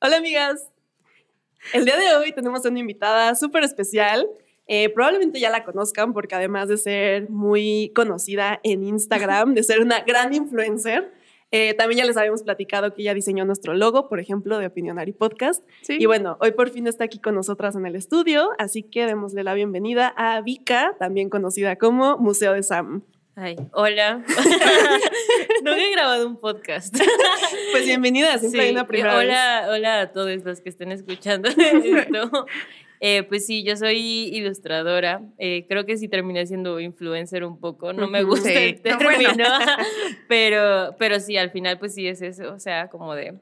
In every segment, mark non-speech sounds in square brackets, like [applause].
Hola, amigas. El día de hoy tenemos una invitada súper especial. Eh, probablemente ya la conozcan porque además de ser muy conocida en Instagram, de ser una gran influencer, eh, también ya les habíamos platicado que ella diseñó nuestro logo, por ejemplo, de Opinionary Podcast. Sí. Y bueno, hoy por fin está aquí con nosotras en el estudio, así que démosle la bienvenida a Vika, también conocida como Museo de Sam. Ay, hola. [laughs] Nunca he grabado un podcast. Pues bienvenida, siempre hay una primera vez. hola, hola a todos los que estén escuchando [laughs] esto. Eh, pues sí, yo soy ilustradora. Eh, creo que sí terminé siendo influencer un poco. No me gusta Sí, el no, bueno. término, [laughs] pero, pero sí, al final pues sí es eso. O sea, como de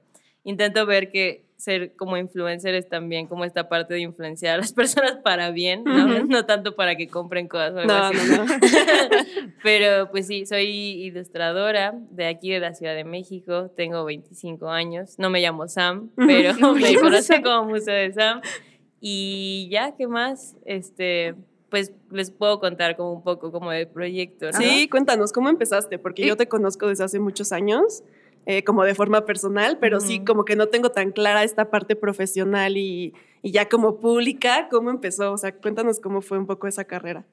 intento ver que ser como influencer es también como esta parte de influenciar a las [laughs] personas para bien, ¿no? Ujú. No tanto para que compren cosas o algo No, así. no, no. [laughs] Pero pues sí, soy ilustradora de aquí de la Ciudad de México, tengo 25 años, no me llamo Sam, pero [laughs] me conocen como Museo de Sam. Y ya, ¿qué más? Este, pues les puedo contar como un poco como del proyecto, ¿no? Sí, cuéntanos, ¿cómo empezaste? Porque Sí. yo te conozco desde hace muchos años, eh, como de forma personal, pero sí como que no tengo tan clara esta parte profesional y, y ya como pública, ¿cómo empezó? O sea, cuéntanos cómo fue un poco esa carrera.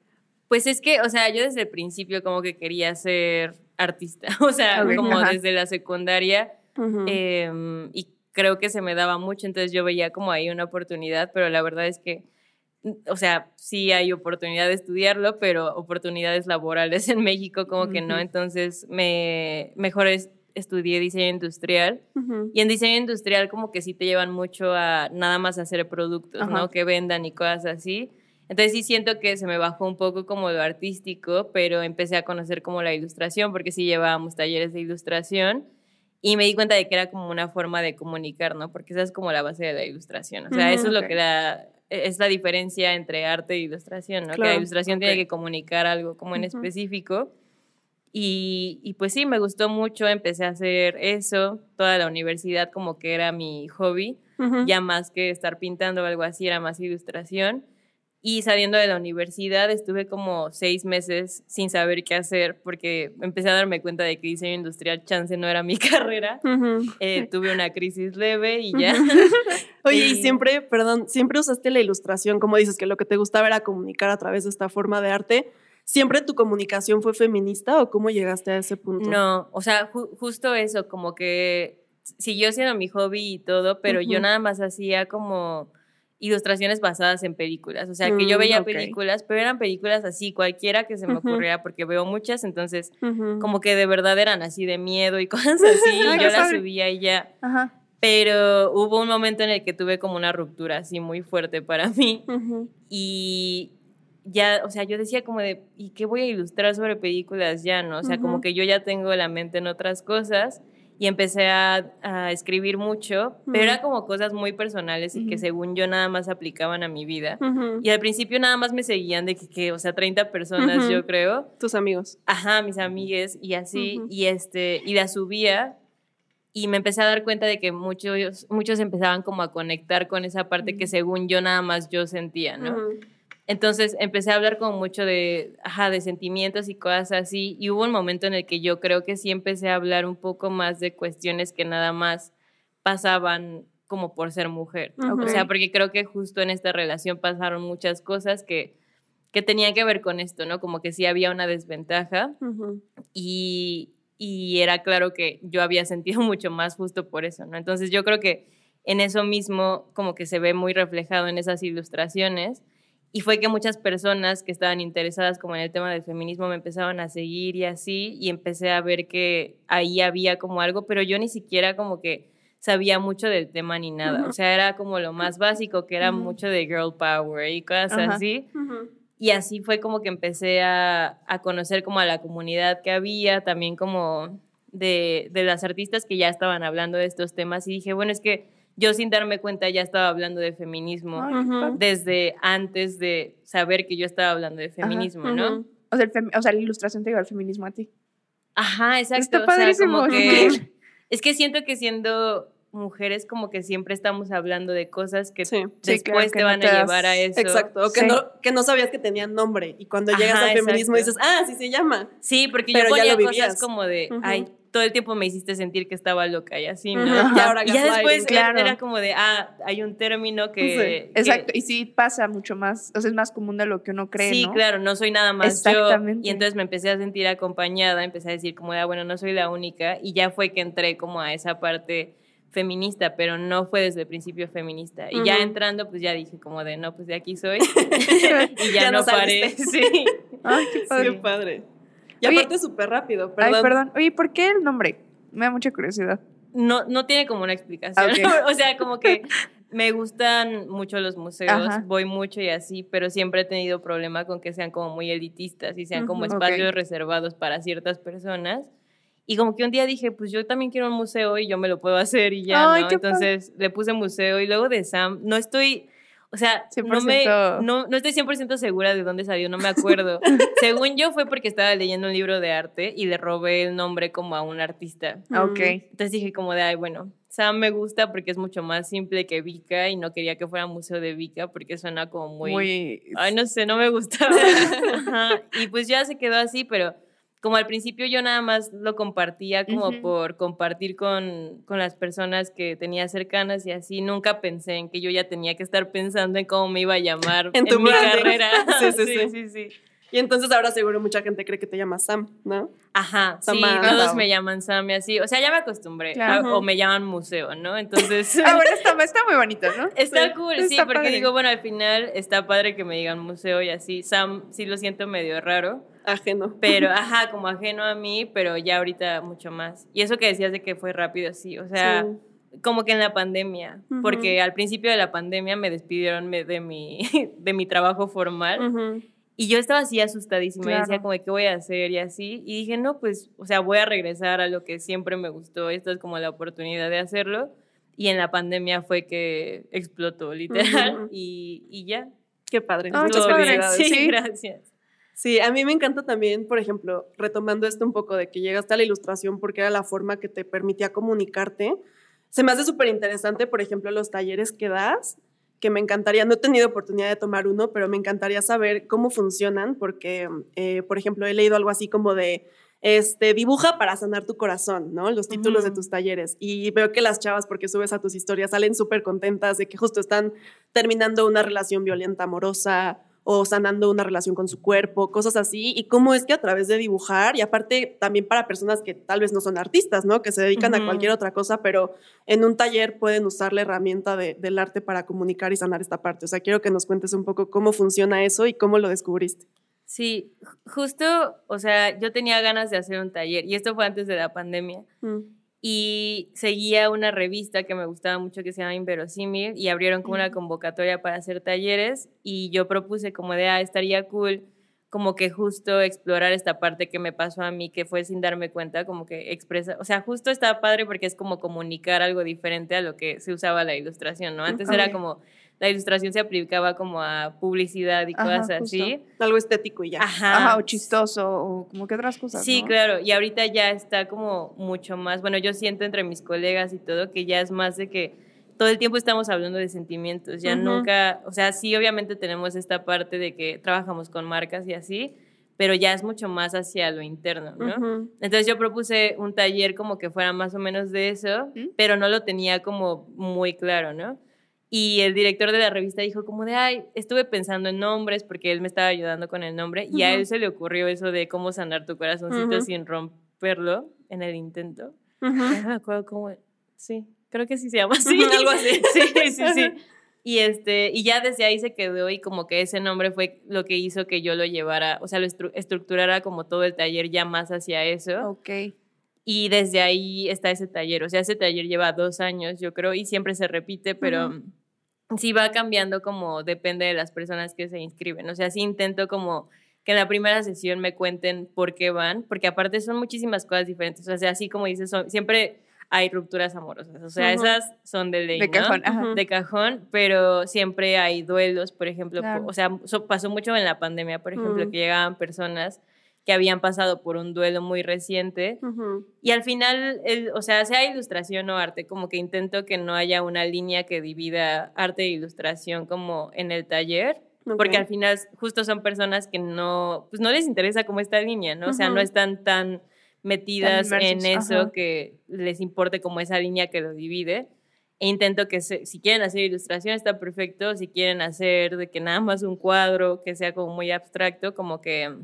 Pues es que, o sea, yo desde el principio como que quería ser artista, [laughs] o sea, como ajá. desde la secundaria. Em, y creo que se me daba mucho, entonces yo veía como ahí una oportunidad, pero la verdad es que, mm, o sea, sí hay oportunidad de estudiarlo, pero oportunidades laborales [laughs] en México como que no, entonces me mejor es- estudié diseño industrial y en diseño industrial como que sí te llevan mucho a nada más hacer productos. ¿no? Que vendan y cosas así. Entonces sí siento que se me bajó un poco como lo artístico, pero empecé a conocer como la ilustración, porque sí llevábamos talleres de ilustración y me di cuenta de que era como una forma de comunicar, ¿no? Porque esa es como la base de la ilustración. O sea, eso es lo que da, es la diferencia entre arte e ilustración, ¿no? que la ilustración tiene que comunicar algo como en específico. Y, y pues sí, me gustó mucho, empecé a hacer eso, toda la universidad como que era mi hobby, Ujú. ya más que estar pintando o algo así, era más ilustración. Y saliendo de la universidad estuve como seis meses sin saber qué hacer porque empecé a darme cuenta de que diseño industrial chance no era mi [laughs] carrera. Ujú. Eh, tuve una crisis leve y ya. [laughs] Oye, y Y- siempre, perdón, siempre usaste la ilustración, como dices, que lo que te gustaba era comunicar a través de esta forma de arte. ¿Siempre tu comunicación fue feminista o cómo llegaste a ese punto? No, o sea, ju- justo eso, como que siguió siendo mi hobby y todo, pero yo nada más hacía como ilustraciones basadas en películas. O sea, que yo Mm, veía películas, pero eran películas así, cualquiera que se me Ujú. ocurriera, porque veo muchas, entonces como que de verdad eran así de miedo y [laughs] cosas así, [laughs] y yo las subía y ya. Ajá. Pero hubo un momento en el que tuve como una ruptura así muy fuerte para [laughs] mí y ya, o sea, yo decía como de, ¿y qué voy a ilustrar sobre películas ya, no? O sea, como que yo ya tengo la mente en otras cosas y empecé a, a escribir mucho, pero era como cosas muy personales y que según yo nada más aplicaban a mi vida. Y al principio nada más me seguían de que, que, o sea, 30 personas yo creo. Tus amigos. Ajá, mis amigues y así, y este, y la subía y me empecé a dar cuenta de que muchos, muchos empezaban como a conectar con esa parte que según yo nada más yo sentía, ¿no? Entonces empecé a hablar como mucho de, ajá, de sentimientos y cosas así. Y hubo un momento en el que yo creo que sí empecé a hablar un poco más de cuestiones que nada más pasaban como por ser mujer. O sea, porque creo que justo en esta relación pasaron muchas cosas que, que tenían que ver con esto, ¿no? Como que sí había una desventaja y, y era claro que yo había sentido [laughs] mucho más justo por eso, ¿no? Entonces yo creo que en eso mismo como que se ve muy reflejado en esas ilustraciones y fue que muchas personas que estaban interesadas como en el tema del feminismo me empezaban a seguir y así y empecé a ver que ahí había como algo, pero yo ni siquiera como que sabía mucho del tema ni nada, o sea, era como lo más básico, que era mucho de girl power y cosas así. Y así fue como que empecé a, a conocer como a la comunidad que había, también como de, de las artistas que ya estaban hablando de estos temas. Y dije, bueno, es que yo sin darme cuenta ya estaba hablando de feminismo Ay, desde antes de saber que yo estaba hablando de feminismo, ¿no? O, sea, el fem- o sea, la ilustración te lleva al feminismo a ti. Ajá, exacto. Está o sea, como que [laughs] es que siento que siendo mujeres como que siempre estamos hablando de cosas que Sí. Después que te no van te a llevar a eso. Exacto, que, Sí. no, que no sabías que tenían nombre y cuando llegas Ajá, al feminismo exacto. dices, ah, sí se llama. Sí, porque Pero yo ya ponía lo vivías. cosas como de, ay, todo el tiempo me hiciste sentir que estaba loca y así, ¿no? Ujú. Ajá. Y ahora Y ya después claro. era como de, ah, hay un término que... Sí, que- Exacto, y sí pasa mucho más, o sea, es más común de lo que uno cree, Sí, ¿no? claro, no soy nada más yo. Exactamente. Y entonces me empecé a sentir acompañada, empecé a decir como de, ah, bueno, no soy la única. Y ya fue que entré como a esa parte feminista, pero no fue desde el principio feminista. Y ya Ujú. entrando, pues ya dije como de, no, pues de aquí soy. [laughs] y ya, Ya no no paré. [laughs] Sí. Ay, qué Qué padre. padre. Y Oye- aparte súper rápido, perdón. Ay, perdón. Oye, ¿por qué el nombre? Me da mucha curiosidad. No, no tiene como una explicación. Ah, ok. [laughs] o sea, como que me gustan mucho los museos, Ajá. voy mucho y así, pero siempre he tenido problema con que sean como muy elitistas y sean como espacios reservados para ciertas personas. Y como que un día dije, pues yo también quiero un museo y yo me lo puedo hacer y ya, Ay, ¿no? Entonces le puse museo y luego de Sam, no estoy, o sea, no, me, 100%. no, no estoy 100% segura de dónde salió, no me acuerdo. [laughs] Según yo fue porque estaba leyendo un libro de arte y le robé el nombre como a un artista. Ah, Ok. Entonces dije como de, ay, bueno, Sam me gusta porque es mucho más simple que Vika y no quería que fuera museo de Vika porque suena como muy... Muy. Ay, no sé, no me gustaba. [laughs] Ajá. Y pues ya se quedó así, pero como al principio yo nada más lo compartía como Ujú. por compartir con, con las personas que tenía cercanas y así, nunca pensé en que yo ya tenía que estar pensando en cómo me iba a llamar [laughs] En en, tu mi branding. carrera. [laughs] Sí, sí, [laughs] sí. sí, sí. Y entonces ahora seguro mucha gente cree que te llamas Sam, ¿no? Ajá, sí, todos me llaman Sam y así. O sea, ya me acostumbré. Claro. a- o me llaman museo, ¿no? Entonces, Ah, bueno, está, está muy bonito, ¿no? está sí, cool, sí, está porque padre. digo, bueno, al final está padre que me digan museo y así. Sam sí lo siento medio raro, Ajeno. pero [laughs] ajá, como ajeno a mí, pero ya ahorita mucho más. Y eso que decías de que fue rápido, sí, o sea, Sí. como que en la pandemia, Ujú. porque al principio de la pandemia me despidieron de mi, [laughs] de mi trabajo formal. Ujú. Y yo estaba así asustadísima y decía Claro. como, ¿qué voy a hacer? Y así. Y dije, no, pues, o sea, voy a regresar a lo que siempre me gustó. Esta es como la oportunidad de hacerlo. Y en la pandemia fue que explotó, literal. Ujú. y, y ya. Qué padre. Muchas qué padre. felicidades. Sí, Sí. gracias. Sí, a mí me encanta también, por ejemplo, retomando esto un poco de que llegaste a la ilustración porque era la forma que te permitía comunicarte. Se me hace súper interesante, por ejemplo, los talleres que das, que me encantaría, no he tenido oportunidad de tomar uno, pero me encantaría saber cómo funcionan, porque, eh, por ejemplo, he leído algo así como de, este, dibuja para sanar tu corazón, ¿no? Los títulos de tus talleres. Y veo que las chavas, porque subes a tus historias, salen súper contentas de que justo están terminando una relación violenta amorosa o sanando una relación con su cuerpo, cosas así, y cómo es que a través de dibujar, y aparte también para personas que tal vez no son artistas, ¿no? Que se dedican a cualquier otra cosa, pero en un taller pueden usar la herramienta de- del arte para comunicar y sanar esta parte. O sea, quiero que nos cuentes un poco cómo funciona eso y cómo lo descubriste. Sí, ju- justo, o sea, yo tenía ganas de hacer un taller. Y esto fue antes de la pandemia. Y seguía una revista que me gustaba mucho que se llama Inverosímil y abrieron como una convocatoria para hacer talleres y yo propuse como de, ah, estaría cool como que justo explorar esta parte que me pasó a mí, que fue sin darme cuenta, como que expresa, o sea, justo está padre porque es como comunicar algo diferente a lo que se usaba la ilustración, ¿no? Antes era como, la ilustración se aplicaba como a publicidad y Ajá, cosas justo. así. Algo estético y ya. Ajá. Ajá, o chistoso, o como que otras cosas. Sí, ¿no? claro, y ahorita ya está como mucho más, bueno, yo siento entre mis colegas y todo que ya es más de que todo el tiempo estamos hablando de sentimientos, ya Ujú. nunca, o sea, sí obviamente tenemos esta parte de que trabajamos con marcas y así, pero ya es mucho más hacia lo interno, ¿no? Entonces yo propuse un taller como que fuera más o menos de eso, ¿Mm? pero no lo tenía como muy claro, ¿no? Y el director de la revista dijo como de, ay, estuve pensando en nombres porque él me estaba ayudando con el nombre y a él se le ocurrió eso de cómo sanar tu corazoncito Ujú. sin romperlo en el intento. Ujú. No me acuerdo cómo, sí, creo que sí se llama así. [laughs] Algo así. [laughs] Sí, sí, sí. Y, este, y ya desde ahí se quedó y como que ese nombre fue lo que hizo que yo lo llevara, o sea, lo estru- estructurara como todo el taller ya más hacia eso. Ok. Y desde ahí está ese taller. O sea, ese taller lleva dos años, yo creo, y siempre se repite, pero sí va cambiando como depende de las personas que se inscriben. O sea, sí intento como que en la primera sesión me cuenten por qué van, porque aparte son muchísimas cosas diferentes. O sea, así como dices, son- siempre hay rupturas amorosas. O sea, esas son de ley, De ¿no? cajón, ajá. De cajón, pero siempre hay duelos, por ejemplo, Claro. o sea, so- pasó mucho en la pandemia, por ejemplo, Mm. que llegaban personas que habían pasado por un duelo muy reciente y al final, el- o sea, sea ilustración o arte, como que intento que no haya una línea que divida arte e ilustración como en el taller, porque al final justo son personas que no, pues no les interesa como esta línea, ¿no? O sea, no están tan metidas en eso ajá. que les importe como esa línea que lo divide. E intento que se- si quieren hacer ilustración está perfecto, si quieren hacer de que nada más un cuadro que sea como muy abstracto, como que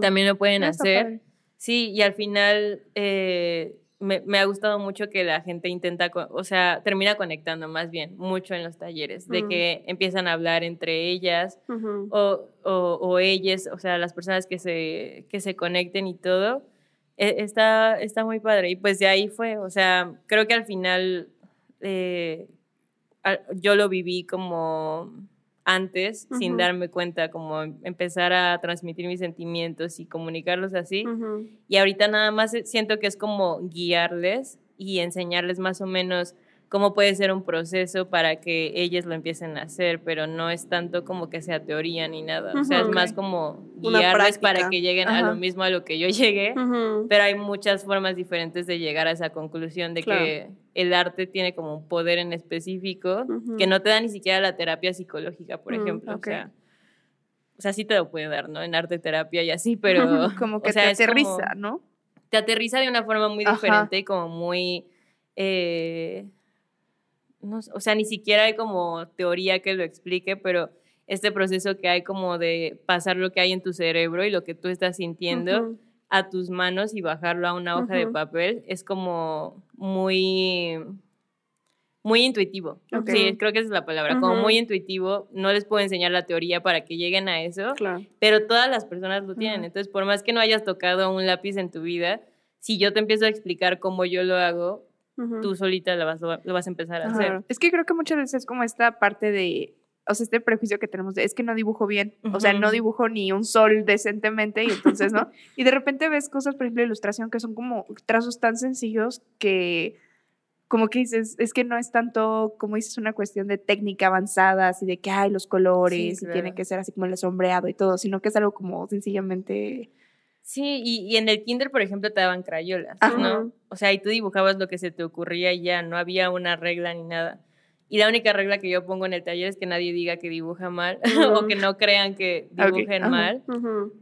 También lo pueden Ah, hacer. padre. Sí, y al final eh, me, me ha gustado mucho que la gente intenta, o sea, termina conectando más bien mucho en los talleres, de que empiezan a hablar entre ellas o, o, o ellas, o sea, las personas que se, que se conecten y todo. E- Está, está muy padre. Y pues de ahí fue, o sea, creo que al final eh, yo lo viví como antes, sin darme cuenta, como em- empezar a transmitir mis sentimientos y comunicarlos así. Y ahorita nada más eh, siento que es como guiarles y enseñarles más o menos cómo puede ser un proceso para que ellas lo empiecen a hacer, pero no es tanto como que sea teoría ni nada. O sea, es más como guiarles para que lleguen a lo mismo a lo que yo llegué. Pero hay muchas formas diferentes de llegar a esa conclusión de Claro. que el arte tiene como un poder en específico que no te da ni siquiera la terapia psicológica, por Mm, ejemplo. O sea, o sea, sí te lo puede dar, ¿no? En arte terapia y así, pero... [laughs] Como o que sea, te como- aterriza, ¿no? te aterriza de una forma muy Ajá. diferente y como muy... eh, no o sea, ni siquiera hay como teoría que lo explique, pero este proceso que hay como de pasar lo que hay en tu cerebro y lo que tú estás sintiendo a tus manos y bajarlo a una hoja de papel es como muy muy intuitivo. Sí, creo que esa es la palabra, como muy intuitivo. No les puedo enseñar la teoría para que lleguen a eso, Claro. pero todas las personas lo tienen. Entonces, por más que no hayas tocado un lápiz en tu vida, si yo te empiezo a explicar cómo yo lo hago, Tú solita lo vas, lo vas a empezar a hacer. Es que creo que muchas veces es como esta parte de, o sea, este prejuicio que tenemos de, es que no dibujo bien, o sea, no dibujo ni un sol decentemente y entonces, ¿no? [laughs] Y de repente ves cosas, por ejemplo, de ilustración que son como trazos tan sencillos que como que dices, es que no es tanto, como dices, una cuestión de técnica avanzada, así de que hay los colores y tiene claro. que ser así como el sombreado y todo, sino que es algo como sencillamente... Sí, y, y en el kinder, por ejemplo, te daban crayolas, Ajá. ¿no? O sea, y tú dibujabas lo que se te ocurría y ya, no había una regla ni nada. Y la única regla que yo pongo en el taller es que nadie diga que dibuja mal [laughs] o que no crean que Ok, dibujen mal.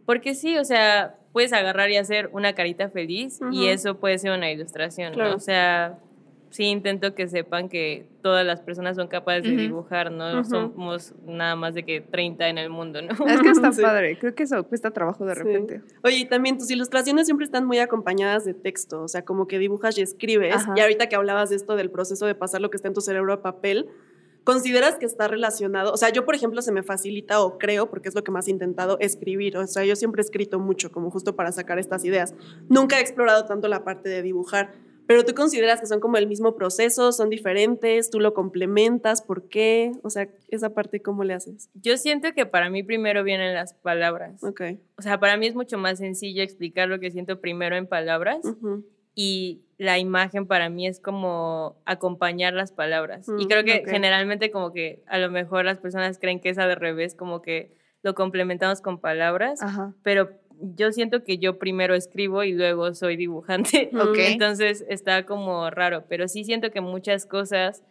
Porque sí, o sea, puedes agarrar y hacer una carita feliz y eso puede ser una ilustración, ¿no? O sea, sí intento que sepan que todas las personas son capaces de dibujar, no somos nada más de que 30 en el mundo, ¿no? Es que está [laughs] Sí. padre, creo que eso cuesta trabajo de Sí. repente. Oye, y también tus ilustraciones siempre están muy acompañadas de texto, o sea, como que dibujas y escribes. Ajá. Y ahorita que hablabas de esto del proceso de pasar lo que está en tu cerebro a papel, ¿consideras que está relacionado? O sea, yo, por ejemplo, se me facilita o creo, porque es lo que más he intentado, escribir. O sea, yo siempre he escrito mucho, como justo para sacar estas ideas. Nunca he explorado tanto la parte de dibujar. Pero tú consideras que son como el mismo proceso, son diferentes, tú lo complementas, ¿por qué? O sea, esa parte, ¿cómo le haces? Yo siento que para mí primero vienen las palabras. Ok. O sea, para mí es mucho más sencillo explicar lo que siento primero en palabras y la imagen para mí es como acompañar las palabras. y Mm, creo que generalmente como que a lo mejor las personas creen que es al revés, como que lo complementamos con palabras, Ajá. pero yo siento que yo primero escribo y luego soy dibujante. Ok. Entonces está como raro, pero sí siento que muchas cosas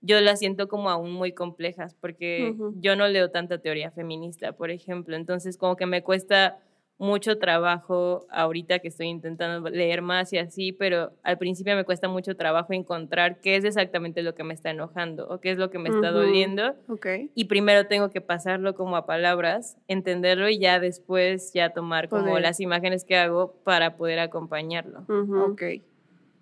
yo las siento como aún muy complejas porque yo no leo tanta teoría feminista, por ejemplo. Entonces como que me cuesta mucho trabajo ahorita que estoy intentando leer más y así, pero al principio me cuesta mucho trabajo encontrar qué es exactamente lo que me está enojando o qué es lo que me está Ujú. doliendo Ok. y primero tengo que pasarlo como a palabras, entenderlo y ya después ya tomar como Poder. las imágenes que hago para poder acompañarlo. Ujú. Ok.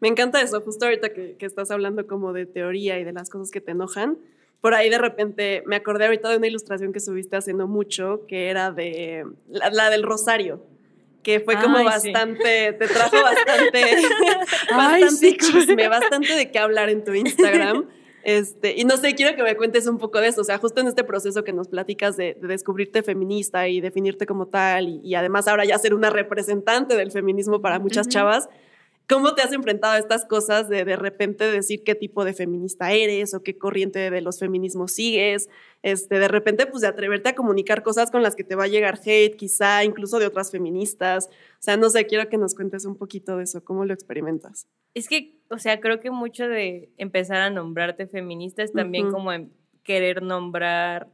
Me encanta eso, justo ahorita que, que estás hablando como de teoría y de las cosas que te enojan. Por ahí de repente me acordé ahorita de una ilustración que subiste haciendo mucho, que era de la, la del rosario, que fue como Ay, sí. bastante, te trajo bastante, [laughs] Ay, [laughs] bastante sí, chisme, bastante de qué hablar en tu Instagram. [laughs] Este, y no sé, quiero que me cuentes un poco de eso, o sea, justo en este proceso que nos platicas de, de descubrirte feminista y definirte como tal, y, y además ahora ya ser una representante del feminismo para muchas Ujú. chavas, ¿Cómo te has enfrentado a estas cosas de de repente decir qué tipo de feminista eres o qué corriente de los feminismos sigues? Este, de repente, pues de atreverte a comunicar cosas con las que te va a llegar hate, quizá incluso de otras feministas. O sea, no sé, quiero que nos cuentes un poquito de eso, cómo lo experimentas. Es que, o sea, creo que mucho de empezar a nombrarte feminista es también como en querer nombrar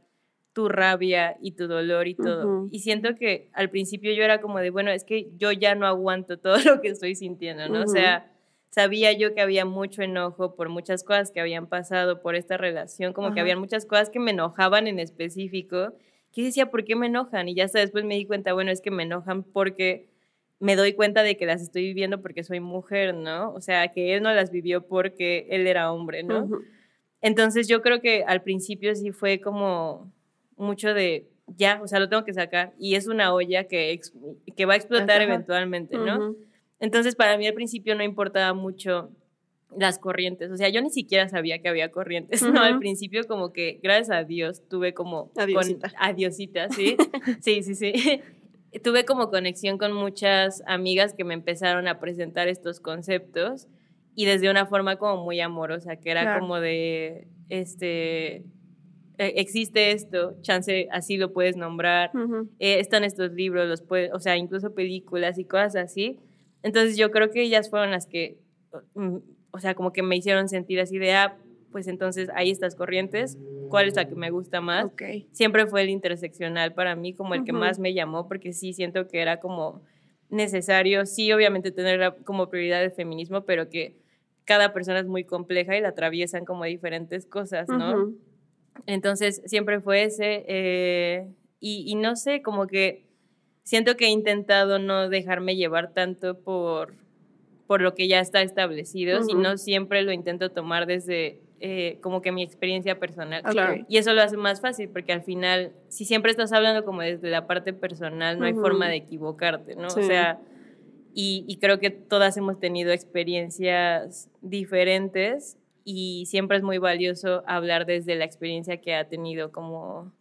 tu rabia y tu dolor y todo. Ujú. Y siento que al principio yo era como de, bueno, es que yo ya no aguanto [laughs] todo lo que estoy sintiendo, ¿no? O Ujú. sea, sabía yo que había mucho enojo por muchas cosas que habían pasado por esta relación, como que Ajá. habían muchas cosas que me enojaban en específico, que decía, ¿por qué me enojan? Y ya hasta después me di cuenta, bueno, es que me enojan porque me doy cuenta de que las estoy viviendo porque soy mujer, ¿no? O sea, que él no las vivió porque él era hombre, ¿no? Entonces yo creo que al principio sí fue como mucho de, ya, o sea, lo tengo que sacar y es una olla que, que va a explotar Ajá. eventualmente, ¿no? Entonces para mí al principio no importaba mucho las corrientes, o sea, yo ni siquiera sabía que había corrientes, ¿no? Al principio como que, gracias a Dios, tuve como... con- Adiosita. adiosita, sí, [laughs] sí, sí, sí. [laughs] tuve como conexión con muchas amigas que me empezaron a presentar estos conceptos y desde una forma como muy amorosa, que era Claro. como de, este, existe esto, chance, así lo puedes nombrar, Ujú. eh, están estos libros, los puede, o sea, incluso películas y cosas así. Entonces yo creo que ellas fueron las que, mm, o sea, como que me hicieron sentir así de, ah, pues entonces hay estas corrientes, ¿cuál es la que me gusta más? Ok. Siempre fue el interseccional para mí como el que Ujú. más me llamó, porque sí siento que era como necesario, sí, obviamente tener la- como prioridad el feminismo, pero que cada persona es muy compleja y la atraviesan como diferentes cosas, ¿no? Ujú. Entonces siempre fue ese. eh, y, y no sé, como que siento que he intentado no dejarme llevar tanto por, por lo que ya está establecido, Ujú. sino siempre lo intento tomar desde eh, como que mi experiencia personal. Ok. Claro. Y eso lo hace más fácil, porque al final, si siempre estás hablando como desde la parte personal, no hay Ujú. forma de equivocarte, ¿no? Sí. O sea, y, y creo que todas hemos tenido experiencias diferentes y siempre es muy valioso hablar desde la experiencia que ha tenido como,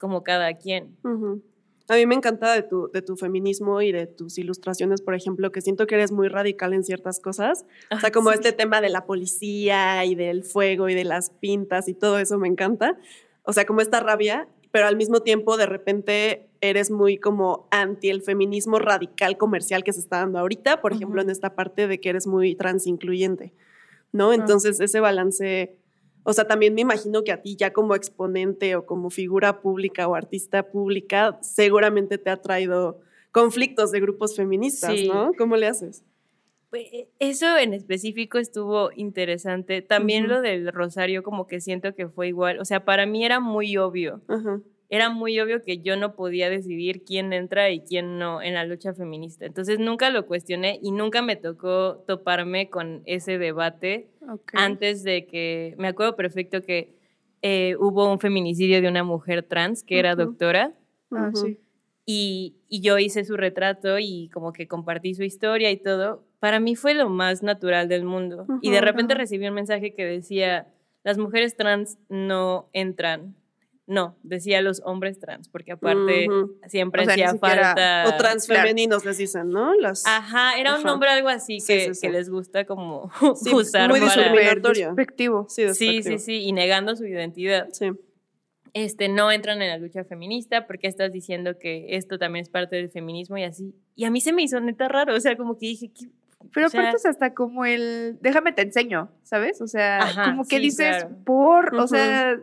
como cada quien. Ujú. A mí me encanta de tu, de tu feminismo y de tus ilustraciones, por ejemplo, que siento que eres muy radical en ciertas cosas. O sea, como Sí. este tema de la policía y del fuego y de las pintas y todo eso me encanta. O sea, como esta rabia, pero al mismo tiempo de repente eres muy como anti el feminismo radical comercial que se está dando ahorita, por ejemplo, Ujú. en esta parte de que eres muy transincluyente, ¿no? Entonces, ese balance, o sea, también me imagino que a ti ya como exponente o como figura pública o artista pública, seguramente te ha traído conflictos de grupos feministas, Sí. ¿no? ¿Cómo le haces? Pues, eh, Eso en específico estuvo interesante. También lo del rosario como que siento que fue igual. O sea, para mí era muy obvio. Ajá. Era muy obvio que yo no podía decidir quién entra y quién no en la lucha feminista. Entonces nunca lo cuestioné y nunca me tocó toparme con ese debate antes de que, me acuerdo perfecto que eh, hubo un feminicidio de una mujer trans que era doctora Ah, Ujú. sí. y, y yo hice su retrato y como que compartí su historia y todo. Para mí fue lo más natural del mundo. Y de repente recibí un mensaje que decía, las mujeres trans no entran. No, decía los hombres trans, porque aparte siempre O sea, hacía falta... O transfemeninos les dicen, ¿no? Las, Ajá, era un nombre algo así Sí, que, sí, sí. que les gusta como [laughs] Sí, usar muy para... discriminatorio. Sí, Sí, sí, sí, y negando su identidad. Sí. este, no entran en la lucha feminista porque estás diciendo que esto también es parte del feminismo y así. Y a mí se me hizo neta raro, o sea, como que dije, ¿qué? Pero O sea- aparte es hasta como el, déjame te enseño, ¿sabes? O sea, Ajá, como que sí, dices claro. por, o sea,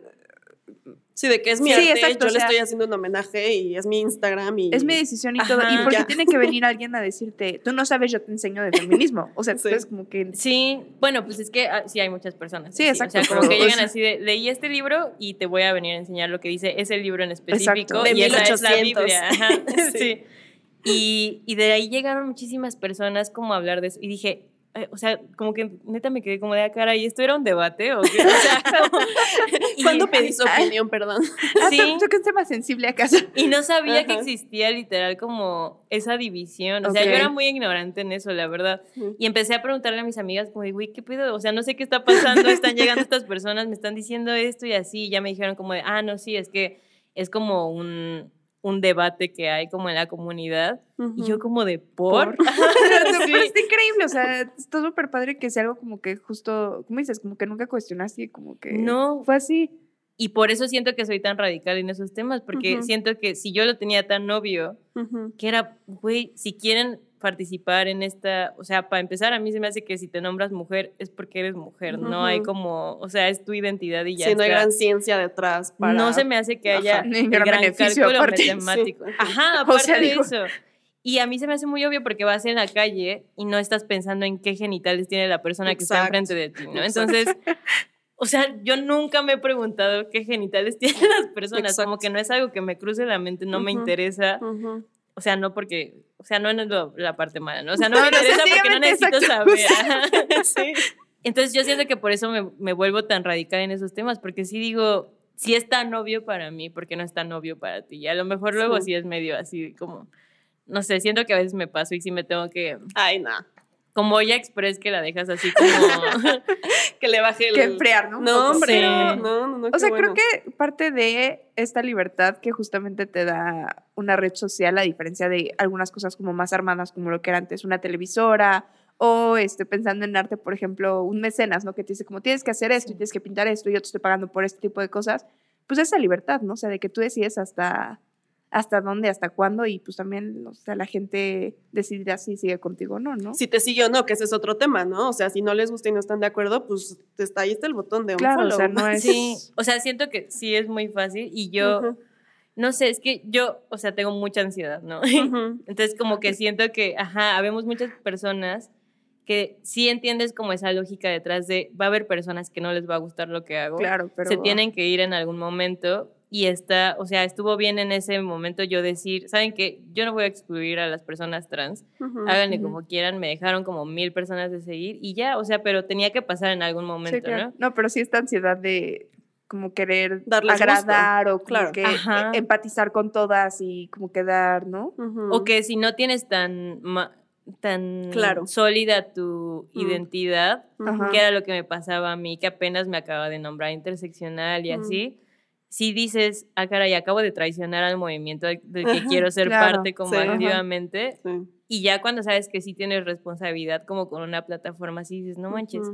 Sí, de que es mi Sí, arte, exacto, yo o le estoy haciendo un homenaje y es mi Instagram y... es mi decisión y Ajá, todo. Y porque ya. tiene que [laughs] venir alguien a decirte, tú no sabes, yo te enseño de feminismo. O sea, Sí. es como que... Sí, bueno, pues es que ah, sí hay muchas personas. Sí, así, exacto, O sea, como que llegan así de, leí este libro y te voy a venir a enseñar lo que dice ese libro en específico. Exacto. De y esa es la 1800. Biblia. Ajá, [laughs] Sí. sí. Y, y de ahí llegaron muchísimas personas como a hablar de eso. Y dije, eh, o sea, como que neta me quedé como de "Ah, cara, ¿y esto era un debate? ¿O qué? O sea, [laughs] como- [laughs] ¿Cuándo pedí su opinión, perdón? [laughs] Ah, Sí. ¿tú, que es tema sensible acaso? Y no sabía que Ajá. existía literal como esa división. O sea, Ok. yo era muy ignorante en eso, la verdad. Y empecé a preguntarle a mis amigas como, de, güey, ¿qué pedo? O sea, no sé qué está pasando, están llegando estas personas, me están diciendo esto y así. Y ya me dijeron como de, ah, no, sí, es que es como un, un debate que hay como en la comunidad. Y yo como de, ¿por? [laughs] [laughs] Pero Sí. está increíble, o sea, está súper padre que sea algo como que justo, ¿cómo dices? Como que nunca cuestionaste, como que No. fue así. Y por eso siento que soy tan radical en esos temas, porque Ujú. siento que si yo lo tenía tan obvio, Ujú. que era, güey, si quieren participar en esta, o sea, para empezar, a mí se me hace que si te nombras mujer es porque eres mujer, no hay como, o sea, es tu identidad y ya Sí, no hay gran ciencia detrás para... No se me hace que haya Ajá. El gran gran beneficio cálculo matemático. Sí. Ajá, O aparte sea, de digo- eso. Y a mí se me hace muy obvio porque vas en la calle y no estás pensando en qué genitales tiene la persona que está enfrente de ti, ¿no? Entonces, o sea, yo nunca me he preguntado qué genitales [laughs] tienen las personas, como que no es algo que me cruce la mente, no me interesa, o sea, no porque, o sea, no es lo- la parte mala, ¿no? O sea, no [laughs] me interesa porque no necesito exacto. saber. [laughs] Sí. Entonces yo siento que por eso me, me vuelvo tan radical en esos temas, porque sí digo, si es tan obvio para mí, porque no es tan obvio para ti? Y a lo mejor luego Sí. sí es medio así como, no sé, siento que a veces me paso y sí me tengo que, Ay, no. Como Olla Express que la dejas así como, [laughs] [laughs] Que le baje el... Que enfriar, ¿no? No, hombre, Sí. no, no, no. O sea, bueno. creo que parte de esta libertad que justamente te da una red social, a diferencia de algunas cosas como más armadas, como lo que era antes una televisora, o este, pensando en arte, por ejemplo, un mecenas, ¿no? Que te dice como tienes que hacer esto y tienes que pintar esto y yo te estoy pagando por este tipo de cosas, pues esa libertad, ¿no? O sea, de que tú decides hasta, hasta dónde, hasta cuándo y pues también, o sea, la gente decidirá si sigue contigo o no, ¿no? Si te sigue o no, que ese es otro tema, ¿no? O sea, si no les gusta y no están de acuerdo, pues está ahí está el botón de un Claro, o follow. sea, no es... sí, o sea, siento que sí es muy fácil y yo, no sé, es que yo, o sea, tengo mucha ansiedad, ¿no? [laughs] Entonces, como que siento que, ajá, habemos muchas personas que sí entiendes como esa lógica detrás de, va a haber personas que no les va a gustar lo que hago. Claro, pero... se tienen que ir en algún momento y está, o sea, estuvo bien en ese momento yo decir, ¿saben qué? Yo no voy a excluir a las personas trans, háganle como quieran, me dejaron como mil personas de seguir y ya, o sea, pero tenía que pasar en algún momento, Sí, claro. ¿no? ¿no? pero sí esta ansiedad de como querer Darles gusto, agradar o como claro. que Ajá. eh, empatizar con todas y como quedar, ¿no? O que si no tienes tan, tan Claro. sólida tu Mm. identidad, que era lo que me pasaba a mí, que apenas me acaba de nombrar interseccional y Mm. así. Si dices, ah, caray, acabo de traicionar al movimiento del que quiero ser claro, parte como sí. Activamente, Sí. y ya cuando sabes que sí tienes responsabilidad como con una plataforma así, dices, no manches,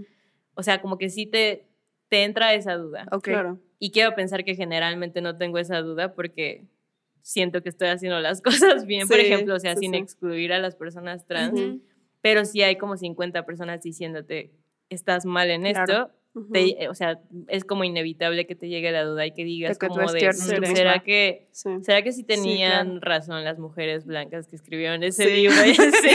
o sea, como que sí te, te entra esa duda. Ok. Claro. Y quiero pensar que generalmente no tengo esa duda porque siento que estoy haciendo las [laughs] cosas bien, por Sí, ejemplo, o sea, sí, sin sí. excluir a las personas trans, pero sí hay como 50 personas diciéndote, estás mal en Claro. esto, Te- o sea, es como inevitable que te llegue la duda y que digas que como de, "Mm, misma". ¿será que, Sí. ¿será que sí tenían claro. razón las mujeres blancas que escribieron ese Sí. libro? [laughs] [laughs] Sí.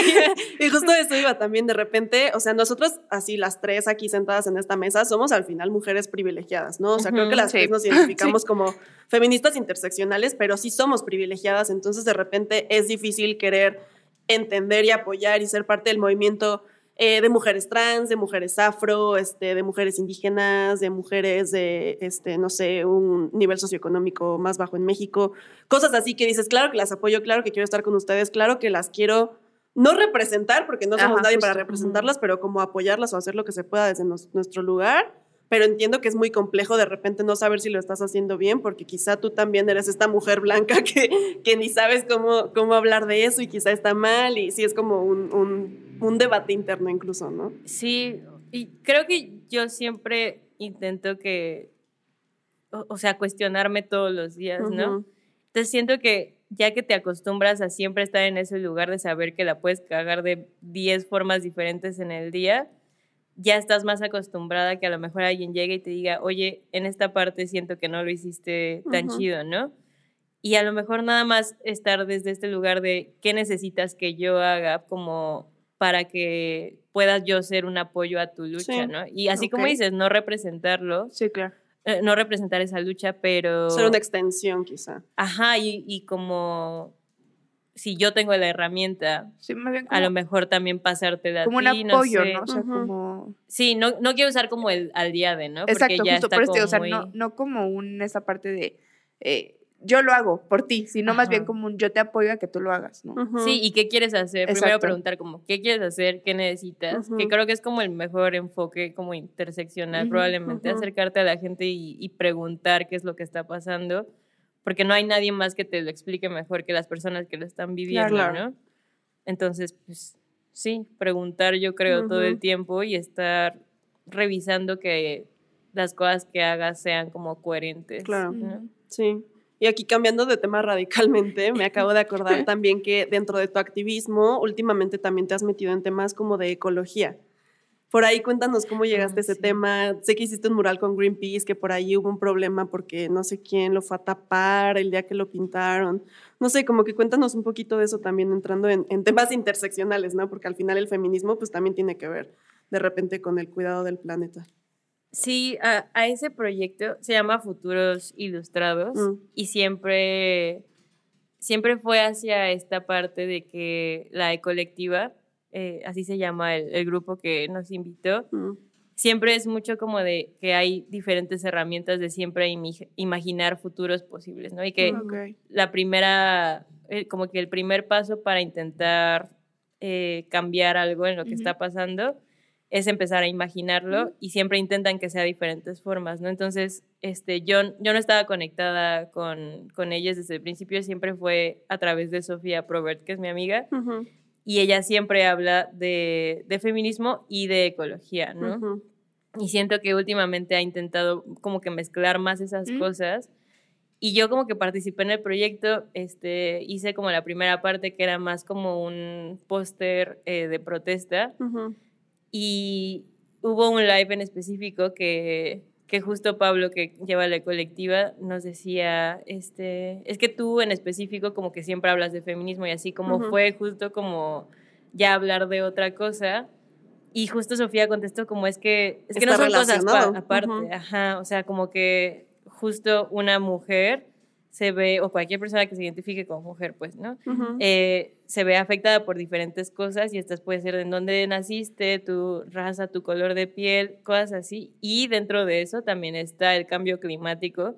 Y justo eso iba también de repente, o sea, nosotros así las tres aquí sentadas en esta mesa somos al final mujeres privilegiadas, ¿no? O sea, creo que las tres nos [laughs] identificamos como feministas interseccionales, pero sí somos privilegiadas, entonces de repente es difícil querer entender y apoyar y ser parte del movimiento eh, de mujeres trans, de mujeres afro, este, de mujeres indígenas, de mujeres de, este, no sé, un nivel socioeconómico más bajo en México, cosas así que dices, claro que las apoyo, claro que quiero estar con ustedes, claro que las quiero no representar, porque no somos Ajá, nadie para representarlas, pero como apoyarlas o hacer lo que se pueda desde nos- nuestro lugar. Pero entiendo que es muy complejo de repente no saber si lo estás haciendo bien, porque quizá tú también eres esta mujer blanca [laughs] que, que ni sabes cómo, cómo hablar de eso y quizá está mal y sí es como un, un, un debate interno incluso, ¿no? Sí, y creo que yo siempre intento que, o, o sea, cuestionarme todos los días, ¿no? Ujú. Entonces siento que ya que te acostumbras a siempre estar en ese lugar de saber que la puedes cagar de 10 formas diferentes en el día, ya estás más acostumbrada que a lo mejor alguien llegue y te diga, oye, en esta parte siento que no lo hiciste tan Ujú. chido, ¿no? Y a lo mejor nada más estar desde este lugar de qué necesitas que yo haga como para que pueda yo ser un apoyo a tu lucha, Sí. ¿no? Y así como Ok. dices, no representarlo, Sí, claro. eh, no representar esa lucha, pero... Ser una extensión quizá. Ajá, y, y como si yo tengo la herramienta, Sí, más bien a lo mejor también pasártela como un a ti, apoyo, sé. ¿no? O sea, Ujú. como... Sí, no, no quiero usar como el al día de, ¿no? Porque Exacto, ya justo está por o sea, no, no como un, esa parte de eh, yo lo hago por ti, sino más bien Ajá. como un yo te apoyo a que tú lo hagas, ¿no? Sí, ¿y qué quieres hacer? Primero preguntar como, ¿qué quieres hacer? ¿Qué necesitas? Que creo que es como el mejor enfoque como interseccional, probablemente acercarte a la gente y, y preguntar qué es lo que está pasando, porque no hay nadie más que te lo explique mejor que las personas que lo están viviendo, Claro. ¿no? Entonces, pues sí, preguntar yo creo todo el tiempo y estar revisando que las cosas que hagas sean como coherentes. Claro. ¿no? Sí. Y aquí cambiando de tema radicalmente, me acabo de acordar [laughs] también que dentro de tu activismo, últimamente también te has metido en temas como de ecología. Por ahí cuéntanos cómo llegaste a ese sí. tema. Sé que hiciste un mural con Greenpeace, que por ahí hubo un problema porque no sé quién lo fue a tapar el día que lo pintaron. No sé, como que cuéntanos un poquito de eso también entrando en, en temas [laughs] interseccionales, ¿no? Porque al final el feminismo pues también tiene que ver de repente con el cuidado del planeta. Sí, a, a ese proyecto se llama Futuros Ilustrados Mm. y siempre, siempre fue hacia esta parte de que la colectiva, eh, así se llama el, el grupo que nos invitó, Mm, siempre es mucho como de que hay diferentes herramientas de siempre imaginar futuros posibles, ¿no? Y que la primera, eh, como que el primer paso para intentar eh, cambiar algo en lo que está pasando es empezar a imaginarlo y siempre intentan que sea diferentes formas, ¿no? Entonces, este, yo, yo no estaba conectada con, con ellas desde el principio, siempre fue a través de Sofía Probert, que es mi amiga, y ella siempre habla de, de feminismo y de ecología, ¿no? ujú. Y siento que últimamente ha intentado como que mezclar más esas Mm. cosas. Y yo como que participé en el proyecto, este, hice como la primera parte que era más como un póster eh, de protesta. Ujú. Y hubo un live en específico que, que justo Pablo, que lleva la colectiva, nos decía, este, es que tú en específico como que siempre hablas de feminismo y así como fue justo como ya hablar de otra cosa. Y justo Sofía contestó como es que, es que no son cosas aparte, ajá, o sea, como que justo una mujer se ve, o cualquier persona que se identifique como mujer, pues, ¿no? Eh, se ve afectada por diferentes cosas y estas puede ser en dónde naciste, tu raza, tu color de piel, cosas así. Y dentro de eso también está el cambio climático,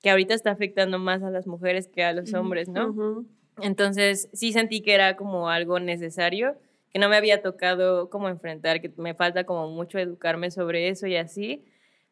que ahorita está afectando más a las mujeres que a los hombres, ¿no? Entonces sí sentí que era como algo necesario, que no me había tocado como enfrentar, que me falta como mucho educarme sobre eso y así,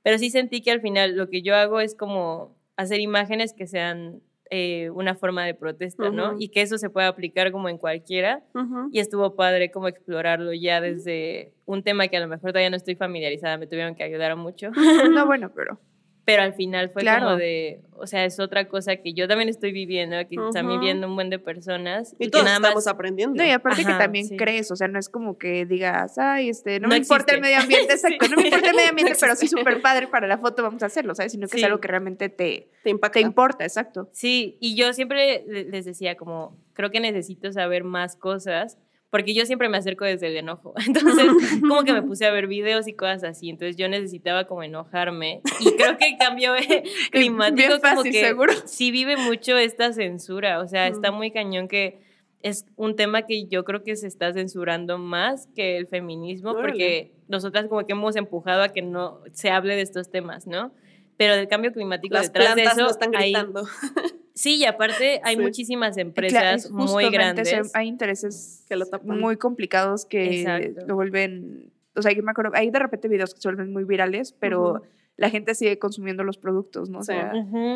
pero sí sentí que al final lo que yo hago es como hacer imágenes que sean eh, una forma de protesta, ¿no? Y que eso se pueda aplicar como en cualquiera. Y estuvo padre como explorarlo ya desde un tema que a lo mejor todavía no estoy familiarizada, me tuvieron que ayudar mucho, [laughs] No, [laughs] bueno, pero. Pero al final fue Claro. como de, o sea, es otra cosa que yo también estoy viviendo, que están Ujú. viviendo un buen de personas Y que todos nada estamos más aprendiendo. No, y aparte Ajá, que también sí. crees, o sea, no es como que digas, ay, este, no, No me importa el medio ambiente, [laughs] exacto, no me importa el medio ambiente, No pero sí existe. súper padre para la foto, vamos a hacerlo, ¿sabes? Sino que Sí. es algo que realmente te, te impacta. te importa, exacto. Sí, y yo siempre le- les decía como, creo que necesito saber más cosas, porque yo siempre me acerco desde el enojo. [laughs] Entonces, [laughs] como que me puse a ver videos y cosas así. Entonces, yo necesitaba como enojarme. Y creo que el cambio eh, [laughs] climático Bien como fácil, que seguro. sí vive mucho esta censura. O sea, está Mm. muy cañón que es un tema que yo creo que se está censurando más que el feminismo, Órale. porque nosotras como que hemos empujado a que no se hable de estos temas, ¿no? Pero del cambio climático Las detrás de plantas eso no están hay- gritando. Sí, y aparte hay Sí. muchísimas empresas es muy grandes. Hay intereses Que lo tapan. muy complicados que Exacto. lo vuelven, o sea, yo me acuerdo, hay de repente videos que se vuelven muy virales, pero la gente sigue consumiendo los productos, ¿no? O Sí. sea,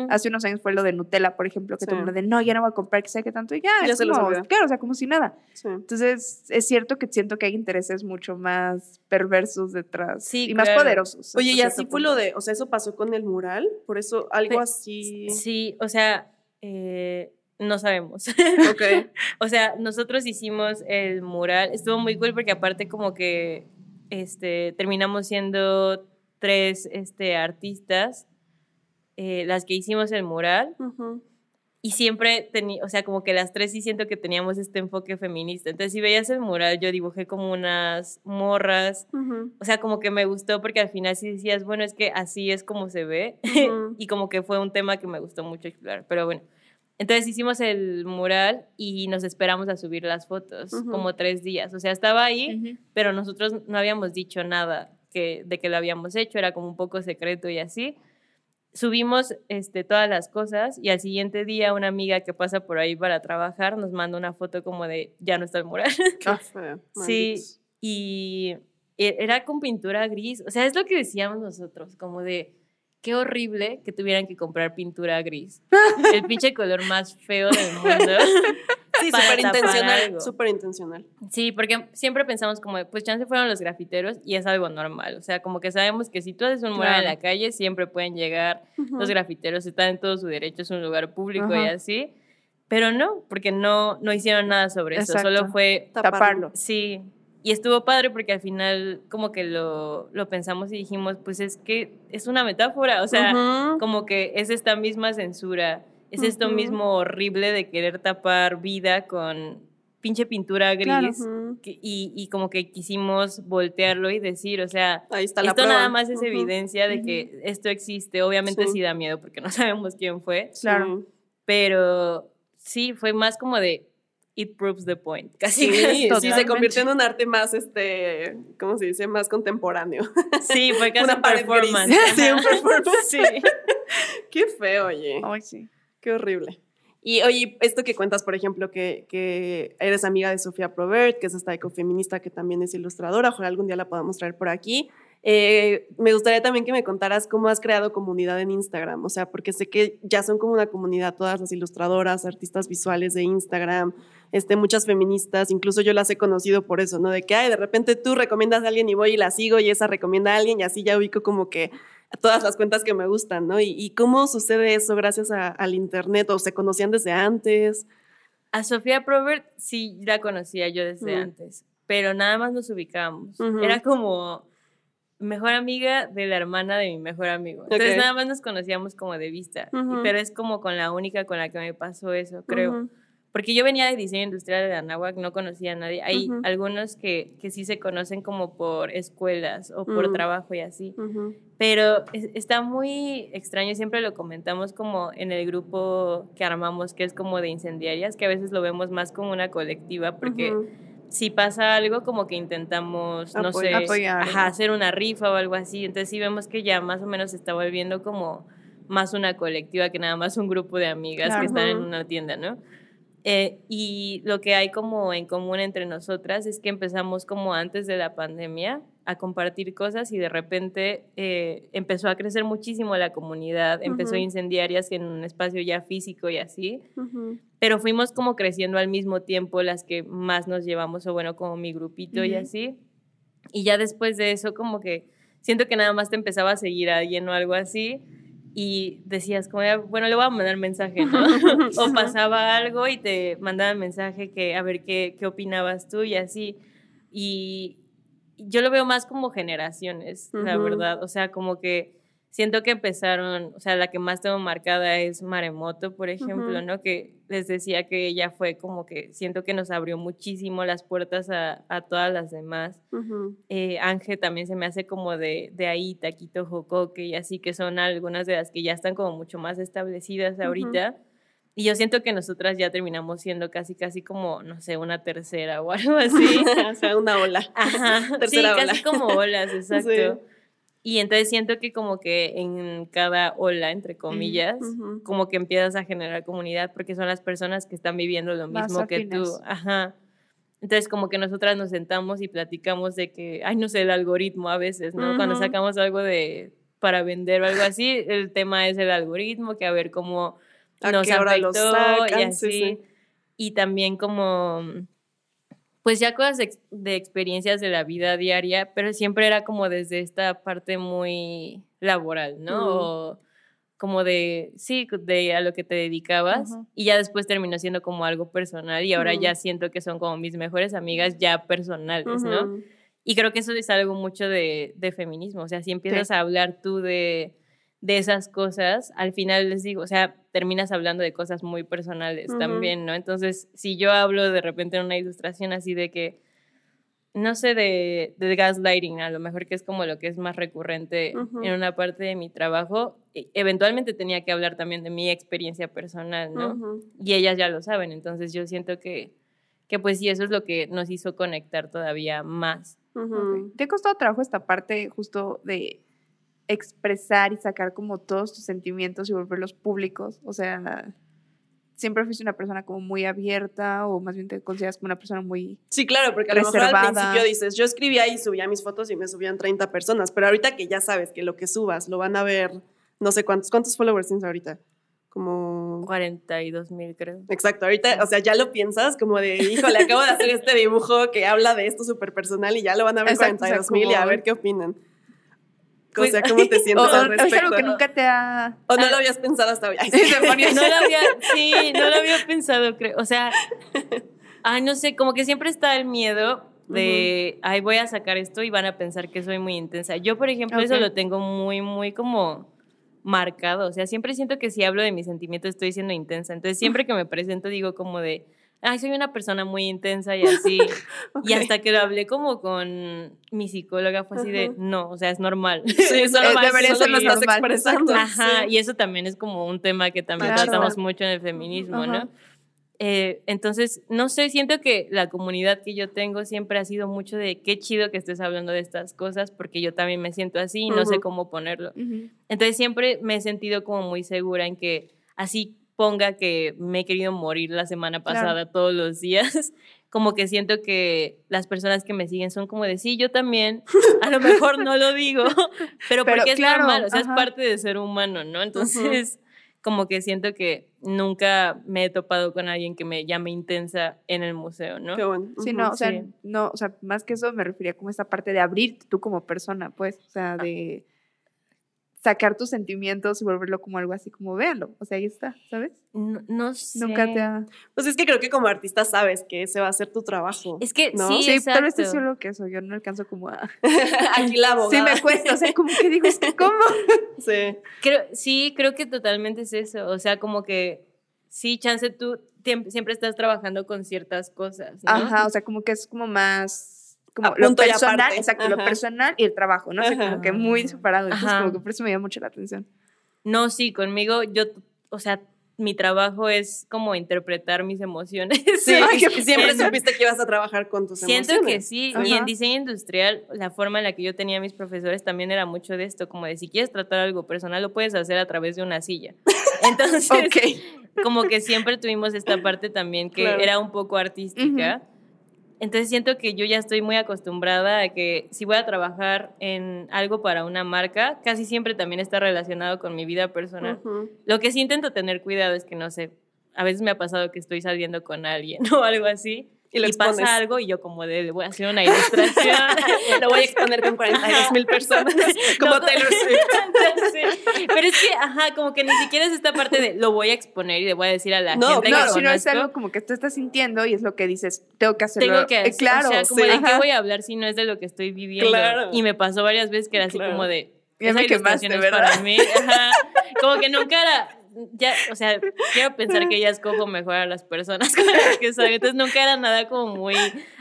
hace unos años fue lo de Nutella, por ejemplo, que todo el Sí. mundo de, no, ya no voy a comprar, que sea que tanto, y ya, Ya es se los como, olvidó. claro, o sea, como si nada. Sí. Entonces, es cierto que siento que hay intereses mucho más perversos detrás Sí, y más poderosos. Oye, y así fue lo de, o sea, eso pasó con el mural, por eso algo así. Sí, o sea, eh, no sabemos. Ok. [laughs] o sea, nosotros hicimos el mural, estuvo muy cool porque aparte como que este, terminamos siendo tres este, artistas eh, las que hicimos el mural y siempre tenía, o sea, como que las tres sí siento que teníamos este enfoque feminista. Entonces, si veías el mural, yo dibujé como unas morras, o sea, como que me gustó porque al final sí decías, bueno, es que así es como se ve [laughs] y como que fue un tema que me gustó mucho explorar, pero bueno. Entonces hicimos el mural y nos esperamos a subir las fotos, como tres días. O sea, estaba ahí, pero nosotros no habíamos dicho nada que, de que lo habíamos hecho, era como un poco secreto y así. Subimos este, todas las cosas y al siguiente día una amiga que pasa por ahí para trabajar nos manda una foto como de ya no está el mural. Qué [laughs] feo, Sí, y e- era con pintura gris. O sea, es lo que decíamos nosotros, como de, qué horrible que tuvieran que comprar pintura gris. [laughs] El pinche color más feo del mundo. [laughs] Sí, súper intencional. Súper intencional. Sí, porque siempre pensamos como, pues chance fueron los grafiteros y es algo normal. O sea, como que sabemos que si tú haces un mural en la calle, siempre pueden llegar los grafiteros, están en todo su derecho, es un lugar público y así. Pero no, porque no, no hicieron nada sobre eso, solo fue Taparlo. Sí, y estuvo padre porque al final como que lo, lo pensamos y dijimos, pues es que es una metáfora, o sea, como que es esta misma censura, es esto mismo horrible de querer tapar vida con pinche pintura gris Claro. Ujú. que- y, y como que quisimos voltearlo y decir, o sea, Ahí está la esto nada más es evidencia de que esto existe, obviamente Sí. sí da miedo porque [laughs] no sabemos quién fue, Claro. Pero sí, fue más como de, it proves the point, [laughs] casi. Sí, sí, se convirtió en un arte más, este, ¿cómo se dice? Más contemporáneo. [laughs] Sí, fue casi Una performance. [laughs] Sí, un performance. Sí. Qué feo, oye. Ay, sí. Qué horrible. Y oye, esto que cuentas, por ejemplo, que, que eres amiga de Sofía Provert, que es esta ecofeminista que también es ilustradora, ojalá algún día la podamos traer por aquí. Eh, me gustaría también que me contaras cómo has creado comunidad en Instagram, o sea, porque sé que ya son como una comunidad todas las ilustradoras, artistas visuales de Instagram, este, muchas feministas, incluso yo las he conocido por eso, ¿no? De que, ay, de repente tú recomiendas a alguien y voy y la sigo y esa recomienda a alguien y así ya ubico como que a todas las cuentas que me gustan, ¿no? ¿Y, y cómo sucede eso gracias a- al internet o se conocían desde antes? A Sofía Probert sí la conocía yo desde Mm. antes, pero nada más nos ubicábamos. Era como mejor amiga de la hermana de mi mejor amigo. Entonces nada más nos conocíamos como de vista, pero es como con la única con la que me pasó eso, creo. Porque yo venía de diseño industrial de Anáhuac, no conocía a nadie. Hay algunos que, que sí se conocen como por escuelas o por Mm. trabajo y así. Pero es- está muy extraño, siempre lo comentamos como en el grupo que armamos, que es como de incendiarias, que a veces lo vemos más como una colectiva, porque si pasa algo, como que intentamos, no sé, Apoyar. Ajá, hacer una rifa o algo así. Entonces sí vemos que ya más o menos se está volviendo como más una colectiva que nada más un grupo de amigas Claro. que están en una tienda, ¿no? Eh, y lo que hay como en común entre nosotras es que empezamos como antes de la pandemia a compartir cosas y de repente eh, empezó a crecer muchísimo la comunidad, empezó Ujú. incendiarias en un espacio ya físico y así, pero fuimos como creciendo al mismo tiempo las que más nos llevamos, o bueno, como mi grupito y así. Y ya después de eso como que siento que nada más te empezaba a seguir a alguien o algo así y decías como, "Ah, bueno, le voy a mandar mensaje, ¿no? [laughs] [laughs] o pasaba algo y te mandaban mensaje que a ver qué, qué opinabas tú y así. Y yo lo veo más como generaciones, la Ujú. verdad. O sea, como que siento que empezaron, o sea, la que más tengo marcada es Maremoto, por ejemplo. ¿no? Que les decía que ella fue como que siento que nos abrió muchísimo las puertas a, a todas las demás. Eh, Ángel también se me hace como de, de ahí, Taquito Jocoque y así que son algunas de las que ya están como mucho más establecidas ahorita. Y yo siento que nosotras ya terminamos siendo casi, casi como, no sé, una tercera o algo así. [laughs] o sea, una ola. Ajá, Tercera sí, ola. casi como olas, [laughs] exacto. Sí. Y entonces siento que como que en cada ola, entre comillas, como que empiezas a generar comunidad porque son las personas que están viviendo lo mismo que tú. Ajá. Entonces como que nosotras nos sentamos y platicamos de que, ay, no sé, el algoritmo a veces, ¿no? Cuando sacamos algo de para vender o algo así, el tema es el algoritmo, que a ver cómo ¿A nos afectó y sacan? así. Sí, sí. Y también como, pues ya cosas de, ex- de experiencias de la vida diaria, pero siempre era como desde esta parte muy laboral, ¿no? Mm. O como de, sí, de a lo que te dedicabas Ujú. y ya después terminó siendo como algo personal y ahora Ujú. ya siento que son como mis mejores amigas ya personales, ¿no? Y creo que eso es algo mucho de, de feminismo. O sea, si empiezas a hablar tú de, de esas cosas, al final les digo, o sea, terminas hablando de cosas muy personales Ujú. también, ¿no? Entonces, si yo hablo de repente en una ilustración así de que, no sé, de, de gaslighting, a lo mejor que es como lo que es más recurrente Ujú. en una parte de mi trabajo, e- eventualmente tenía que hablar también de mi experiencia personal, ¿no? Ujú. Y ellas ya lo saben, entonces yo siento que, que pues sí, eso es lo que nos hizo conectar todavía más. Ujú. Ok. ¿Te ha costado trabajo esta parte justo de expresar y sacar como todos tus sentimientos y volverlos públicos? O sea, ¿siempre fuiste una persona como muy abierta o más bien te consideras como una persona muy... Sí, claro, porque a lo mejor al Reservada. principio dices, yo escribía y subía mis fotos y me subían 30 personas, pero ahorita que ya sabes que lo que subas lo van a ver no sé cuántos, ¿cuántos followers tienes ahorita? Como... 42 mil, creo. Exacto, ahorita, o sea, ya lo piensas como de, híjole, acabo de hacer este dibujo que habla de esto súper personal y ya lo van a ver Exacto, o sea, 42 mil y a ver qué opinan. Pues- o sea, ¿cómo te [laughs] sientes o al es algo respecto? que nunca te ha... ¿O no lo habías pensado hasta hoy? [laughs] [laughs] Sí. No lo había, sí, no lo había pensado, creo. O sea, ay, no sé, como que siempre está el miedo de, ay, voy a sacar esto y van a pensar que soy muy intensa. Yo, por ejemplo, eso lo tengo muy, muy como marcado. O sea, siempre siento que si hablo de mis sentimientos estoy siendo intensa. Entonces, siempre que me presento digo como de, ay, soy una persona muy intensa y [laughs] así. Y Ok. hasta que lo hablé como con mi psicóloga fue así de, Ajá. no, o sea, es normal. [laughs] Sí, es normal, debería ser lo estás expresando. Ajá, sí. y eso también es como un tema que también Claro. tratamos mucho en el feminismo, Ajá. ¿no? Eh, entonces, no sé, siento que la comunidad que yo tengo siempre ha sido mucho de qué chido que estés hablando de estas cosas, porque yo también me siento así y no sé Ujú. cómo ponerlo. Entonces, siempre me he sentido como muy segura en que así ponga que me he querido morir la semana Claro. pasada todos los días. [laughs] Como que siento que las personas que me siguen son como de sí, yo también, [laughs] a lo mejor no lo digo, [laughs] pero, Pero porque es claro, normal, o sea, ajá. es parte de ser humano, ¿no? Entonces, como que siento que nunca me he topado con alguien que me llame intensa en el museo, ¿no? Qué bueno. Sí, Ujú. no, o sea, sí. no, o sea, más que eso me refería como esta parte de abrirte tú como persona, pues, o sea, de sacar tus sentimientos y volverlo como algo así como véanlo, o sea, ahí está, ¿sabes? No, no sé. Nunca te ha... Pues es que creo que como artista sabes que ese va a ser tu trabajo. Es que ¿No? sí, Sí, tal vez es solo que eso, yo no alcanzo como a... [laughs] Aquí la abogada. Sí, me cuesta, o sea, como que digo, es que, ¿cómo? [laughs] Sí. Creo, sí, creo que totalmente es eso. O sea, como que sí, chance tú siempre estás trabajando con ciertas cosas, ¿no? Ajá, o sea, como que es como más... Como A lo personal, exacto, lo Ajá. personal y el trabajo, ¿no? O sea, Ajá. como que muy separado. Entonces, Ajá. como que por eso me llama mucho la atención. No, sí, conmigo yo, o sea, mi trabajo es como interpretar mis emociones. [laughs] Sí, [laughs] Ay, siempre supiste que ibas a trabajar con tus Siento que emociones. sí, y en Ajá. diseño industrial, la forma en la que yo tenía a mis profesores también era mucho de esto, como de si quieres tratar algo personal, lo puedes hacer a través de una silla. [laughs] Entonces, Ok. como que siempre tuvimos esta parte también que Claro. era un poco artística. Entonces siento que yo ya estoy muy acostumbrada a que si voy a trabajar en algo para una marca, casi siempre también está relacionado con mi vida personal. Lo que sí intento tener cuidado es que no sé, a veces me ha pasado que estoy saliendo con alguien [laughs] o algo así Y lo expones. pasa algo y yo como de voy a hacer una ilustración. [laughs] Lo voy a exponer con 42 mil personas, [laughs] como No, Taylor Swift. [laughs] Sí, Pero es que, ajá, como que ni siquiera es esta parte de lo voy a exponer y le voy a decir a la No, gente claro. No, que si no es algo como que tú estás sintiendo y es lo que dices, tengo que hacerlo. tengo que Eh, claro, o sea, como sí. de qué Ajá. voy a hablar si no es de lo que estoy viviendo. Claro. Y me pasó varias veces que era así Claro. como de Ya me quemaste, ¿verdad? para mí. Ajá. Como que nunca era ya, o sea, [laughs] quiero pensar que ya escojo mejor a las personas [laughs] con las que soy. Entonces nunca era nada como muy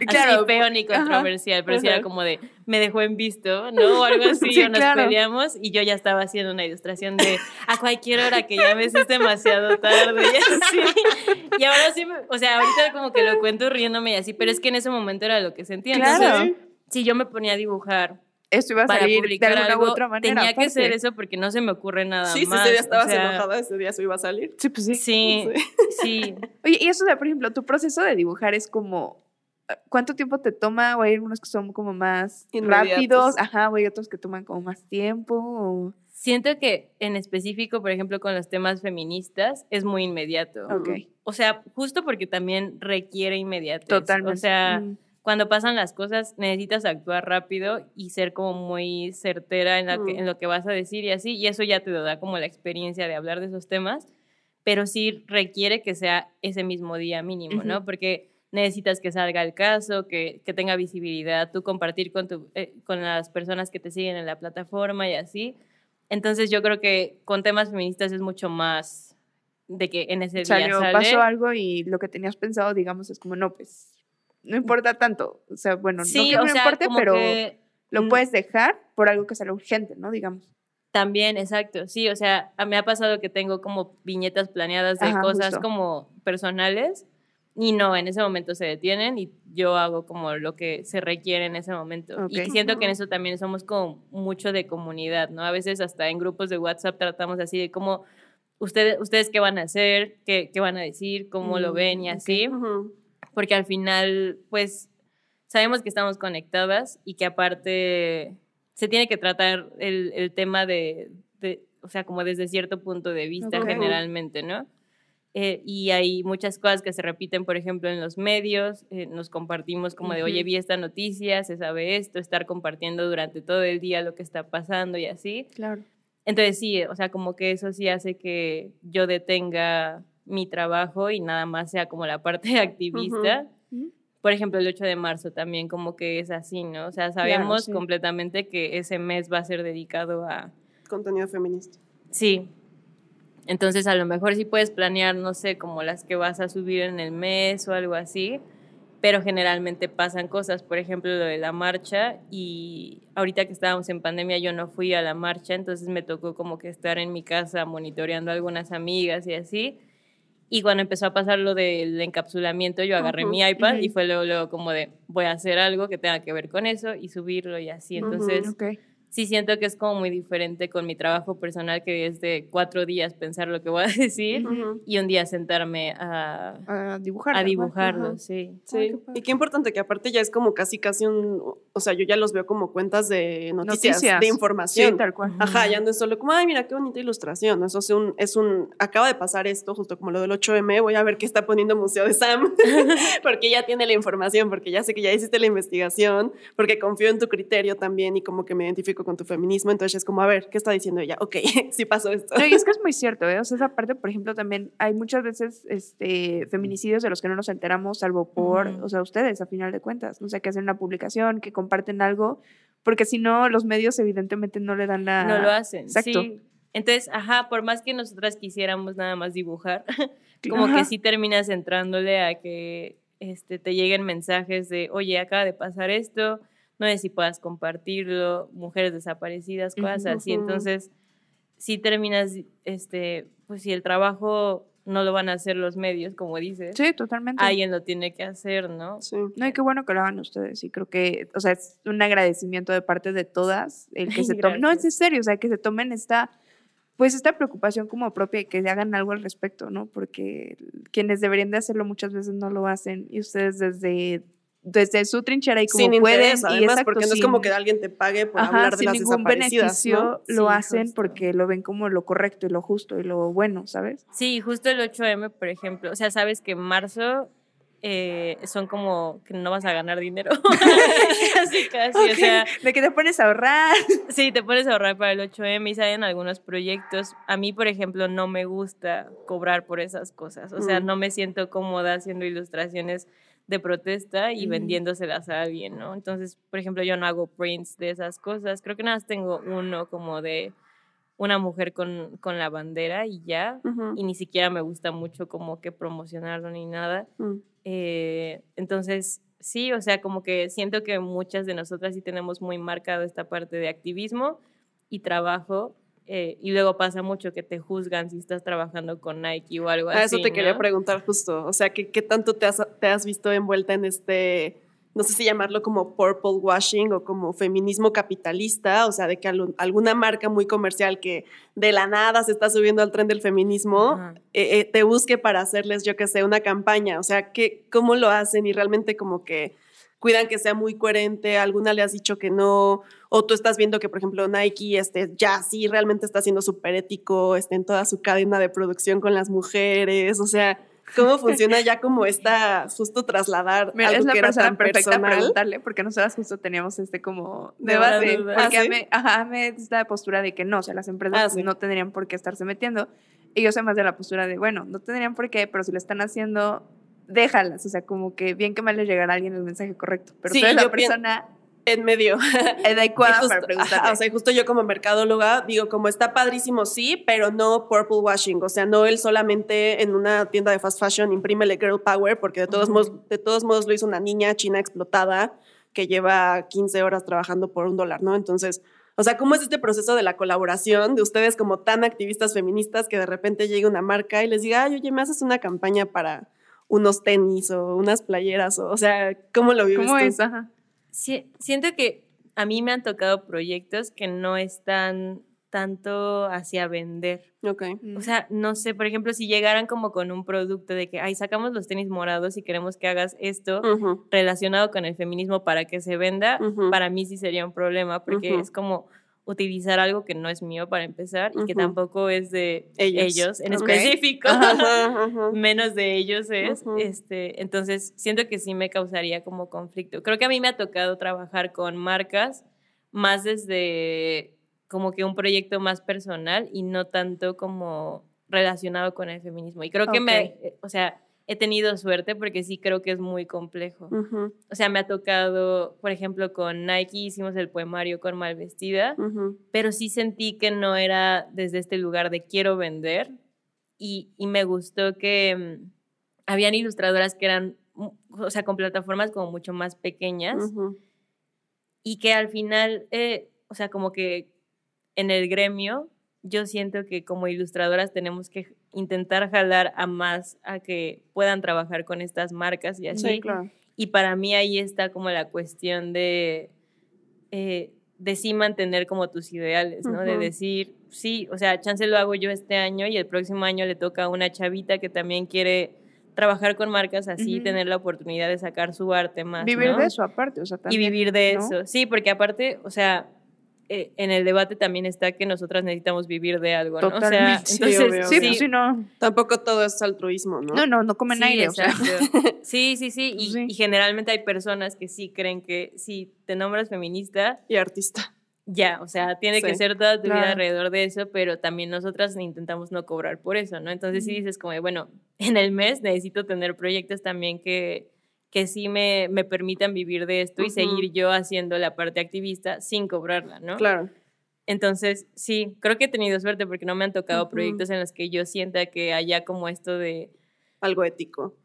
Claro, así feo ni ajá, controversial, pero sí era ajá. como de me dejó en visto, ¿no? O algo así, Sí, o nos claro. peleamos y yo ya estaba haciendo una ilustración de a cualquier hora que llames es demasiado tarde y así. [laughs] Y ahora sí, o sea, ahorita como que lo cuento riéndome y así, pero es que en ese momento era lo que sentía. Claro. Entonces, si yo me ponía a dibujar Esto iba a para salir de alguna algo, u otra manera. tenía que aparte. ser eso porque no se me ocurre nada Sí, si más. ese día o estabas sea, enojada, ese día eso iba a salir. Sí, pues sí. Sí, sí. [laughs] Oye, y eso de, por ejemplo, tu proceso de dibujar es como. ¿Cuánto tiempo te toma? O hay algunos que son como más Inmediatos. rápidos, ajá, o hay otros que toman como más tiempo. o- Siento que en específico, por ejemplo, con los temas feministas, es muy inmediato. Ok, O sea, justo porque también requiere inmediatez. totalmente. O sea, Mm, cuando pasan las cosas, necesitas actuar rápido y ser como muy certera en, la que- Mm. en lo que vas a decir y así. Y eso ya te lo da como la experiencia de hablar de esos temas. Pero sí requiere que sea ese mismo día mínimo, ¿no? Ujú. Porque necesitas que salga el caso, que, que tenga visibilidad, tú compartir con, tu, eh, con las personas que te siguen en la plataforma y así. Entonces yo creo que con temas feministas es mucho más de que en ese día salió, sale. pasó algo y lo que tenías pensado, digamos, es como, no, pues, no importa tanto. O sea, bueno, sí, no que o no sea, importe, como pero que lo mm, puedes dejar por algo que sea urgente, ¿no? Digamos. También, exacto, sí, o sea, a- me ha pasado que tengo como viñetas planeadas de Ajá, cosas justo. como personales y no, en ese momento se detienen y yo hago como lo que se requiere en ese momento. Y siento que en eso también somos como mucho de comunidad, ¿no? A veces hasta en grupos de WhatsApp tratamos así de como, ustedes, ustedes qué van a hacer, qué, qué van a decir, cómo lo Mm, ven y así. Porque al final, pues, sabemos que estamos conectadas y que aparte se tiene que tratar el, el tema de, de- o sea, como desde cierto punto de vista Ok. generalmente, ¿no? Eh, y hay muchas cosas que se repiten, por ejemplo, en los medios, eh, nos compartimos como de, oye, Ujú. vi esta noticia, se sabe esto, estar compartiendo durante todo el día lo que está pasando y así. Claro. Entonces sí, o sea, como que eso sí hace que yo detenga mi trabajo y nada más sea como la parte activista. Ujú. Por ejemplo, el 8 de marzo también como que es así, ¿no? O sea, sabemos sí. completamente que ese mes va a ser dedicado a... Contenido feminista. Sí. Entonces a lo mejor sí puedes planear, no sé, como las que vas a subir en el mes o algo así, pero generalmente pasan cosas, por ejemplo, lo de la marcha y ahorita que estábamos en pandemia yo no fui a la marcha, entonces me tocó como que estar en mi casa monitoreando a algunas amigas y así. Y cuando empezó a pasar lo del encapsulamiento, yo agarré mi iPad y fue luego, luego como de, voy a hacer algo que tenga que ver con eso y subirlo y así. Entonces. Sí siento que es como muy diferente con mi trabajo personal, que es de cuatro días pensar lo que voy a [laughs] decir Ujú. y un día sentarme a, A dibujar. a ¿no? dibujarlo, Ajá. sí. Sí, Ay, qué y qué importante que aparte ya es como casi casi un, o sea, yo ya los veo como cuentas de noticias, Noticias. de Sí, información. tal cual. Ajá, ya no es solo como, ay, mira qué bonita ilustración. Eso es un, es un, acaba de pasar esto, justo como lo del 8M, voy a ver qué está poniendo Museo de Sam, [laughs] porque ya tiene la información, porque ya sé que ya hiciste la investigación, porque confío en tu criterio también y como que me identifico con tu feminismo. Entonces es como, a ver, ¿qué está diciendo ella? Ok, [laughs] sí pasó esto. No, y es que es muy cierto, ¿eh? O sea, esa parte, por ejemplo, también hay muchas veces este, feminicidios de los que no nos enteramos, salvo por, Ujú. o sea, ustedes, a final de cuentas. O sea, que hacen una publicación, que comparten algo, porque si no, los medios evidentemente no le dan la... no lo hacen. Exacto. Sí. Entonces, ajá, por más que nosotras quisiéramos nada más dibujar, [laughs] como Ajá. que sí terminas entrándole a que este, te lleguen mensajes de, oye, acaba de pasar esto, no sé si puedas compartirlo, mujeres desaparecidas, cosas así. Entonces, sí terminas, este, pues si el trabajo no lo van a hacer los medios, como dices, Sí, totalmente. alguien lo tiene que hacer, ¿no? Sí. No, y qué bueno que lo hagan ustedes. Y creo que, o sea, es un agradecimiento de parte de todas el que se tomen. No, es en serio, o sea, que se tomen esta, pues esta preocupación como propia y que hagan algo al respecto, ¿no? Porque quienes deberían de hacerlo muchas veces no lo hacen y ustedes desde, desde su trinchera y como Sin pueden. interés, y además, exacto, porque no es como que alguien te pague por Ajá, hablar de sin las ningún beneficio ¿no? lo Sí, hacen justo. porque lo ven como lo correcto y lo justo y lo bueno, ¿sabes? Sí, justo el 8M, por ejemplo, o sea, sabes que en marzo eh, son como que no vas a ganar dinero. [laughs] casi, casi, o sea, de que te pones a ahorrar. sí, te pones a ahorrar para el 8M y salen algunos proyectos. A mí, por ejemplo, no me gusta cobrar por esas cosas, o sea, Mm. no me siento cómoda haciendo ilustraciones de protesta y vendiéndoselas a alguien, ¿no? Entonces, por ejemplo, yo no hago prints de esas cosas, creo que nada más tengo uno como de una mujer con, con la bandera y ya, y ni siquiera me gusta mucho como que promocionarlo ni nada. Mm. Eh, entonces, sí, o sea, como que siento que muchas de nosotras sí tenemos muy marcado esta parte de activismo y trabajo. Eh, y luego pasa mucho que te juzgan si estás trabajando con Nike o algo A así. eso te quería ¿no? preguntar justo, o sea, ¿qué, qué tanto te has, te has visto envuelta en este, no sé si llamarlo como purple washing o como feminismo capitalista, o sea, de que alguna marca muy comercial que de la nada se está subiendo al tren del feminismo, eh, eh, te busque para hacerles, yo que sé, una campaña, o sea, ¿qué, ¿cómo lo hacen? Y realmente como que cuidan que sea muy coherente, alguna le has dicho que no, o tú estás viendo que, por ejemplo, Nike este, ya sí realmente está siendo súper ético este, en toda su cadena de producción con las mujeres, o sea, ¿cómo funciona ya como [laughs] esta, justo trasladar Mira, algo es la que era persona tan perfecta para personal? preguntarle, porque nosotras justo teníamos este como Debate. debate. duda. Porque ¿Ah, a sí? mí, ajá, esta postura de que no, o sea, las empresas Ah, sí. no tendrían por qué estarse metiendo. Y yo soy más de la postura de, bueno, no tendrían por qué, pero si lo están haciendo, déjalas. O sea, como que bien que mal les llegará a alguien el mensaje correcto. Pero Sí, tú eres la persona En medio. adecuada justo- para preguntarle. ajá, o sea, justo yo como mercadóloga digo, como está padrísimo, sí, pero no purple washing. O sea, no él solamente en una tienda de fast fashion imprímele girl power, porque de todos, modos, de todos modos lo hizo una niña china explotada que lleva 15 horas trabajando por un dólar, ¿no? Entonces, o sea, ¿cómo es este proceso de la colaboración de ustedes como tan activistas feministas que de repente llegue una marca y les diga, ay, oye, me haces una campaña para unos tenis o unas playeras? O, o sea, ¿cómo lo vives ¿Cómo tú? es? Ajá. Sí, siento que a mí me han tocado proyectos que no están tanto hacia vender. Ok. Mm. O sea, no sé, por ejemplo, si llegaran como con un producto de que, ay, sacamos los tenis morados y queremos que hagas esto relacionado con el feminismo para que se venda, para mí sí sería un problema, porque es como, utilizar algo que no es mío para empezar y que tampoco es de Ellos. ellos, en específico. [laughs] Ajá, ajá. menos de ellos es. Este, entonces, siento que sí me causaría como conflicto. Creo que a mí me ha tocado trabajar con marcas más desde como que un proyecto más personal y no tanto como relacionado con el feminismo. Y creo que me, eh, o sea, he tenido suerte porque sí creo que es muy complejo. O sea, me ha tocado, por ejemplo, con Nike hicimos el poemario con Malvestida pero sí sentí que no era desde este lugar de quiero vender y, y me gustó que mm, habían ilustradoras que eran, mm, o sea, con plataformas como mucho más pequeñas Ujú. y que al final, eh, o sea, como que en el gremio, yo siento que como ilustradoras tenemos que intentar jalar a más a que puedan trabajar con estas marcas y así. Sí, claro. Y para mí ahí está como la cuestión de, eh, de sí mantener como tus ideales, ¿no? De decir, sí, o sea, chance lo hago yo este año y el próximo año le toca a una chavita que también quiere trabajar con marcas así, Ujú. tener la oportunidad de sacar su arte más. Vivir ¿no? de eso aparte, o sea, Y también. vivir de ¿no? eso. Sí, porque aparte, o sea, eh, en el debate también está que nosotras necesitamos vivir de algo, ¿no? O sea. Sí, entonces, obvio, Sí, obvio. pues sí, no. Tampoco todo es altruismo, ¿no? No, no, no comen Sí, aire, o sea. exacto. [laughs] Sí, sí, sí. Y, Sí. y generalmente hay personas que sí creen que si te nombras feminista, Y artista. ya, o sea, tiene que ser toda tu vida alrededor de eso, pero también nosotras intentamos no cobrar por eso, ¿no? Entonces sí Ujú. dices como, bueno, en el mes necesito tener proyectos también que, que sí me, me permitan vivir de esto y seguir yo haciendo la parte activista sin cobrarla, ¿no? Claro. Entonces, sí, creo que he tenido suerte porque no me han tocado Ujú. proyectos en los que yo sienta que haya como esto de, Algo ético.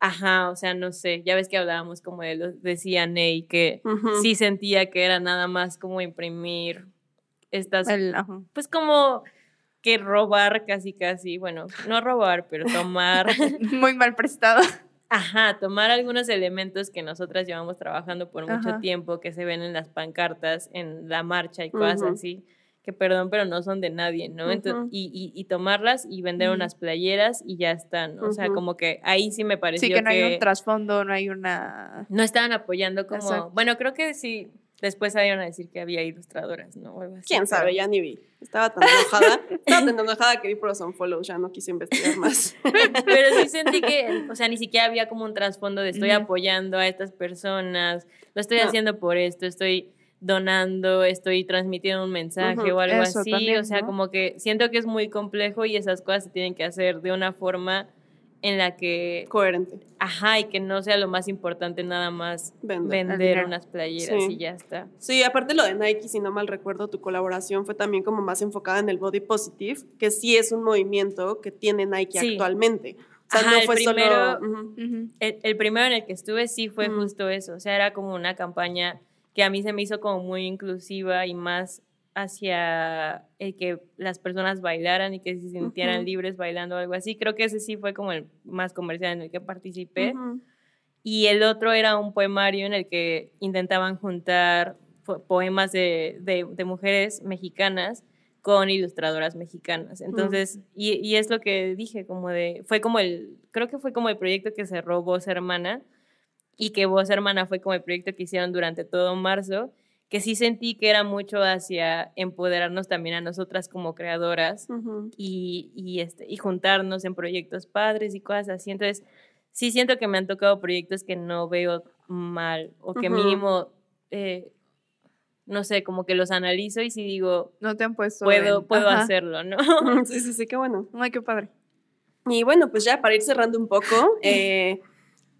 ajá, o sea, no sé, ya ves que hablábamos como de lo decía Ney, que sí sentía que era nada más como imprimir estas, El- pues como que robar casi casi, bueno, no robar, pero tomar, [laughs] Muy mal prestado. Ajá, tomar algunos elementos que nosotras llevamos trabajando por mucho Ajá. tiempo, que se ven en las pancartas, en la marcha y cosas Ujú. así, que perdón, pero no son de nadie, ¿no? Y, y- y tomarlas y vender unas playeras y ya están. O sea, como que ahí sí me pareció Sí, que no hay un trasfondo, no hay una. no estaban apoyando como, Exacto. bueno, creo que sí, después salieron a decir que había ilustradoras, ¿no? O algo así, ¿Quién pero- sabe? Ya ni vi. Estaba tan enojada. [laughs] Estaba tan enojada que vi por los unfollows. Ya no quise investigar más. [laughs] Pero sí sentí que, o sea, ni siquiera había como un trasfondo de estoy apoyando a estas personas, lo estoy No. haciendo por esto, estoy donando, estoy transmitiendo un mensaje o algo así, también, o sea, ¿no? como que siento que es muy complejo y esas cosas se tienen que hacer de una forma en la que, Coherente. ajá, y que no sea lo más importante nada más Vender. unas playeras Sí. y ya está. Sí, aparte lo de Nike, si no mal recuerdo, tu colaboración fue también como más enfocada en el body positive, que sí es un movimiento que tiene Nike Sí. actualmente. O sea, Ajá, no el fue primero- solo... El, el primero en el que estuve sí fue justo eso, o sea, era como una campaña que a mí se me hizo como muy inclusiva y más hacia el que las personas bailaran y que se sintieran libres bailando o algo así. Creo que ese sí fue como el más comercial en el que participé. Y el otro era un poemario en el que intentaban juntar po- poemas de, de- de mujeres mexicanas con ilustradoras mexicanas. Entonces, y, y es lo que dije, como de, fue como el, creo que fue como el proyecto que cerró Voz Hermana y que Voz Hermana fue como el proyecto que hicieron durante todo marzo, que sí sentí que era mucho hacia empoderarnos también a nosotras como creadoras Ujú. y, y, este, y juntarnos en proyectos padres y cosas así. Entonces, sí siento que me han tocado proyectos que no veo mal o que Ujú. mínimo, eh, no sé, como que los analizo y sí digo, No te han puesto. puedo, en- puedo Ajá. hacerlo, ¿no? [laughs] Sí, sí, sí, qué bueno. Ay, qué padre. Y bueno, pues ya para ir cerrando un poco, [laughs] eh,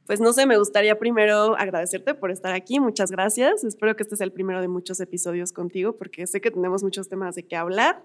pues no sé, me gustaría primero agradecerte por estar aquí. Muchas gracias. Espero que este sea el primero de muchos episodios contigo porque sé que tenemos muchos temas de qué hablar.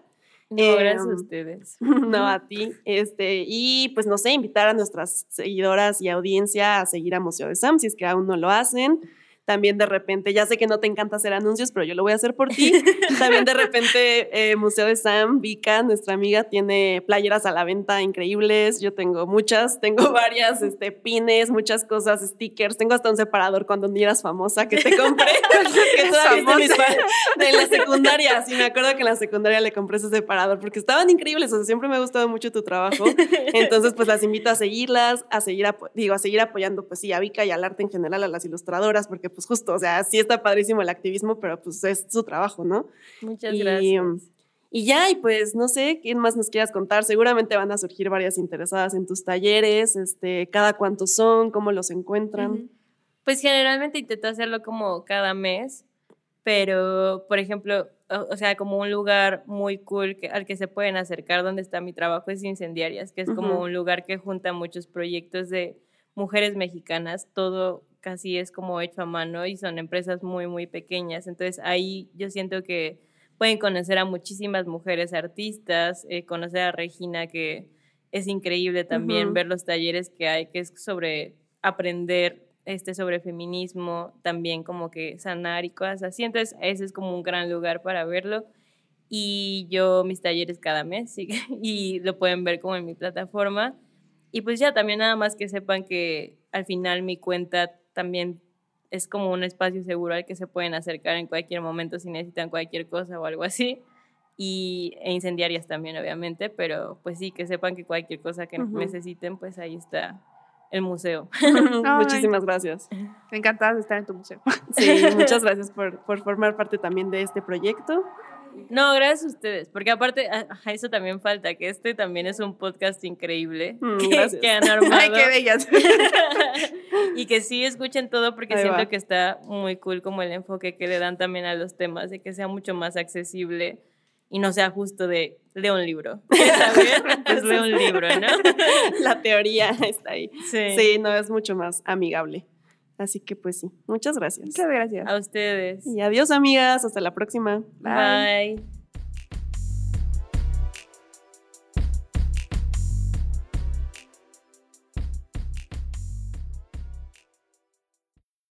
No, Em, gracias a ustedes. [laughs] no a ti. Este, y pues no sé, invitar a nuestras seguidoras y audiencia a seguir a Museo de Sam si es que aún no lo hacen. También de repente, ya sé que no te encanta hacer anuncios, pero yo lo voy a hacer por ti. [laughs] También de repente, eh, Museo de Sam, Vika, nuestra amiga, tiene playeras a la venta increíbles. Yo tengo muchas, tengo varias, este, pines, muchas cosas, stickers. Tengo hasta un separador cuando ni eras famosa que te compré. [laughs] que [laughs] todavía de mis de la secundaria. Sí, me acuerdo que en la secundaria le compré ese separador porque estaban increíbles. O sea, siempre me ha gustado mucho tu trabajo. Entonces, pues las invito a seguirlas, a seguir, digo, a seguir apoyando, pues sí, a Vika y al arte en general, a las ilustradoras, porque pues justo, o sea, sí está padrísimo el activismo, pero pues es su trabajo, ¿no? Muchas Y, gracias. Y ya, y pues no sé, ¿quién más nos quieras contar? Seguramente van a surgir varias interesadas en tus talleres, este, cada cuántos son, cómo los encuentran. Pues generalmente intento hacerlo como cada mes, pero por ejemplo, o, o sea, como un lugar muy cool que, al que se pueden acercar donde está mi trabajo es Incendiarias, que es como un lugar que junta muchos proyectos de mujeres mexicanas, todo casi es como hecho a mano y son empresas muy, muy pequeñas. Entonces ahí yo siento que pueden conocer a muchísimas mujeres artistas, eh, conocer a Regina, que es increíble también Ujú. ver los talleres que hay, que es sobre aprender este, sobre feminismo, también como que sanar y cosas así. Entonces, ese es como un gran lugar para verlo. Y yo mis talleres cada mes, sí, [laughs] y lo pueden ver como en mi plataforma. Y pues ya también nada más que sepan que al final mi cuenta también es como un espacio seguro al que se pueden acercar en cualquier momento si necesitan cualquier cosa o algo así. Y e incendiarias también, obviamente, pero pues sí, que sepan que cualquier cosa que Ujú. necesiten, pues ahí está el museo. [laughs] [laughs] Muchísimas gracias. Encantada de estar en tu museo. Sí, muchas [laughs] gracias por, por formar parte también de este proyecto. No, gracias a ustedes, porque aparte, a- a eso también falta, que este también es un podcast increíble Mm, que, han armado. [laughs] Ay, qué bellas. [laughs] y que sí escuchen todo porque Ahí siento va. que está muy cool como el enfoque que le dan también a los temas, de que sea mucho más accesible y no sea justo de leo un libro. [laughs] Pues leo un libro, ¿no? La teoría está ahí. Sí. Sí, no, es mucho más amigable. Así que pues sí, muchas gracias. Muchas gracias. A ustedes. Y adiós amigas, hasta la próxima. Bye.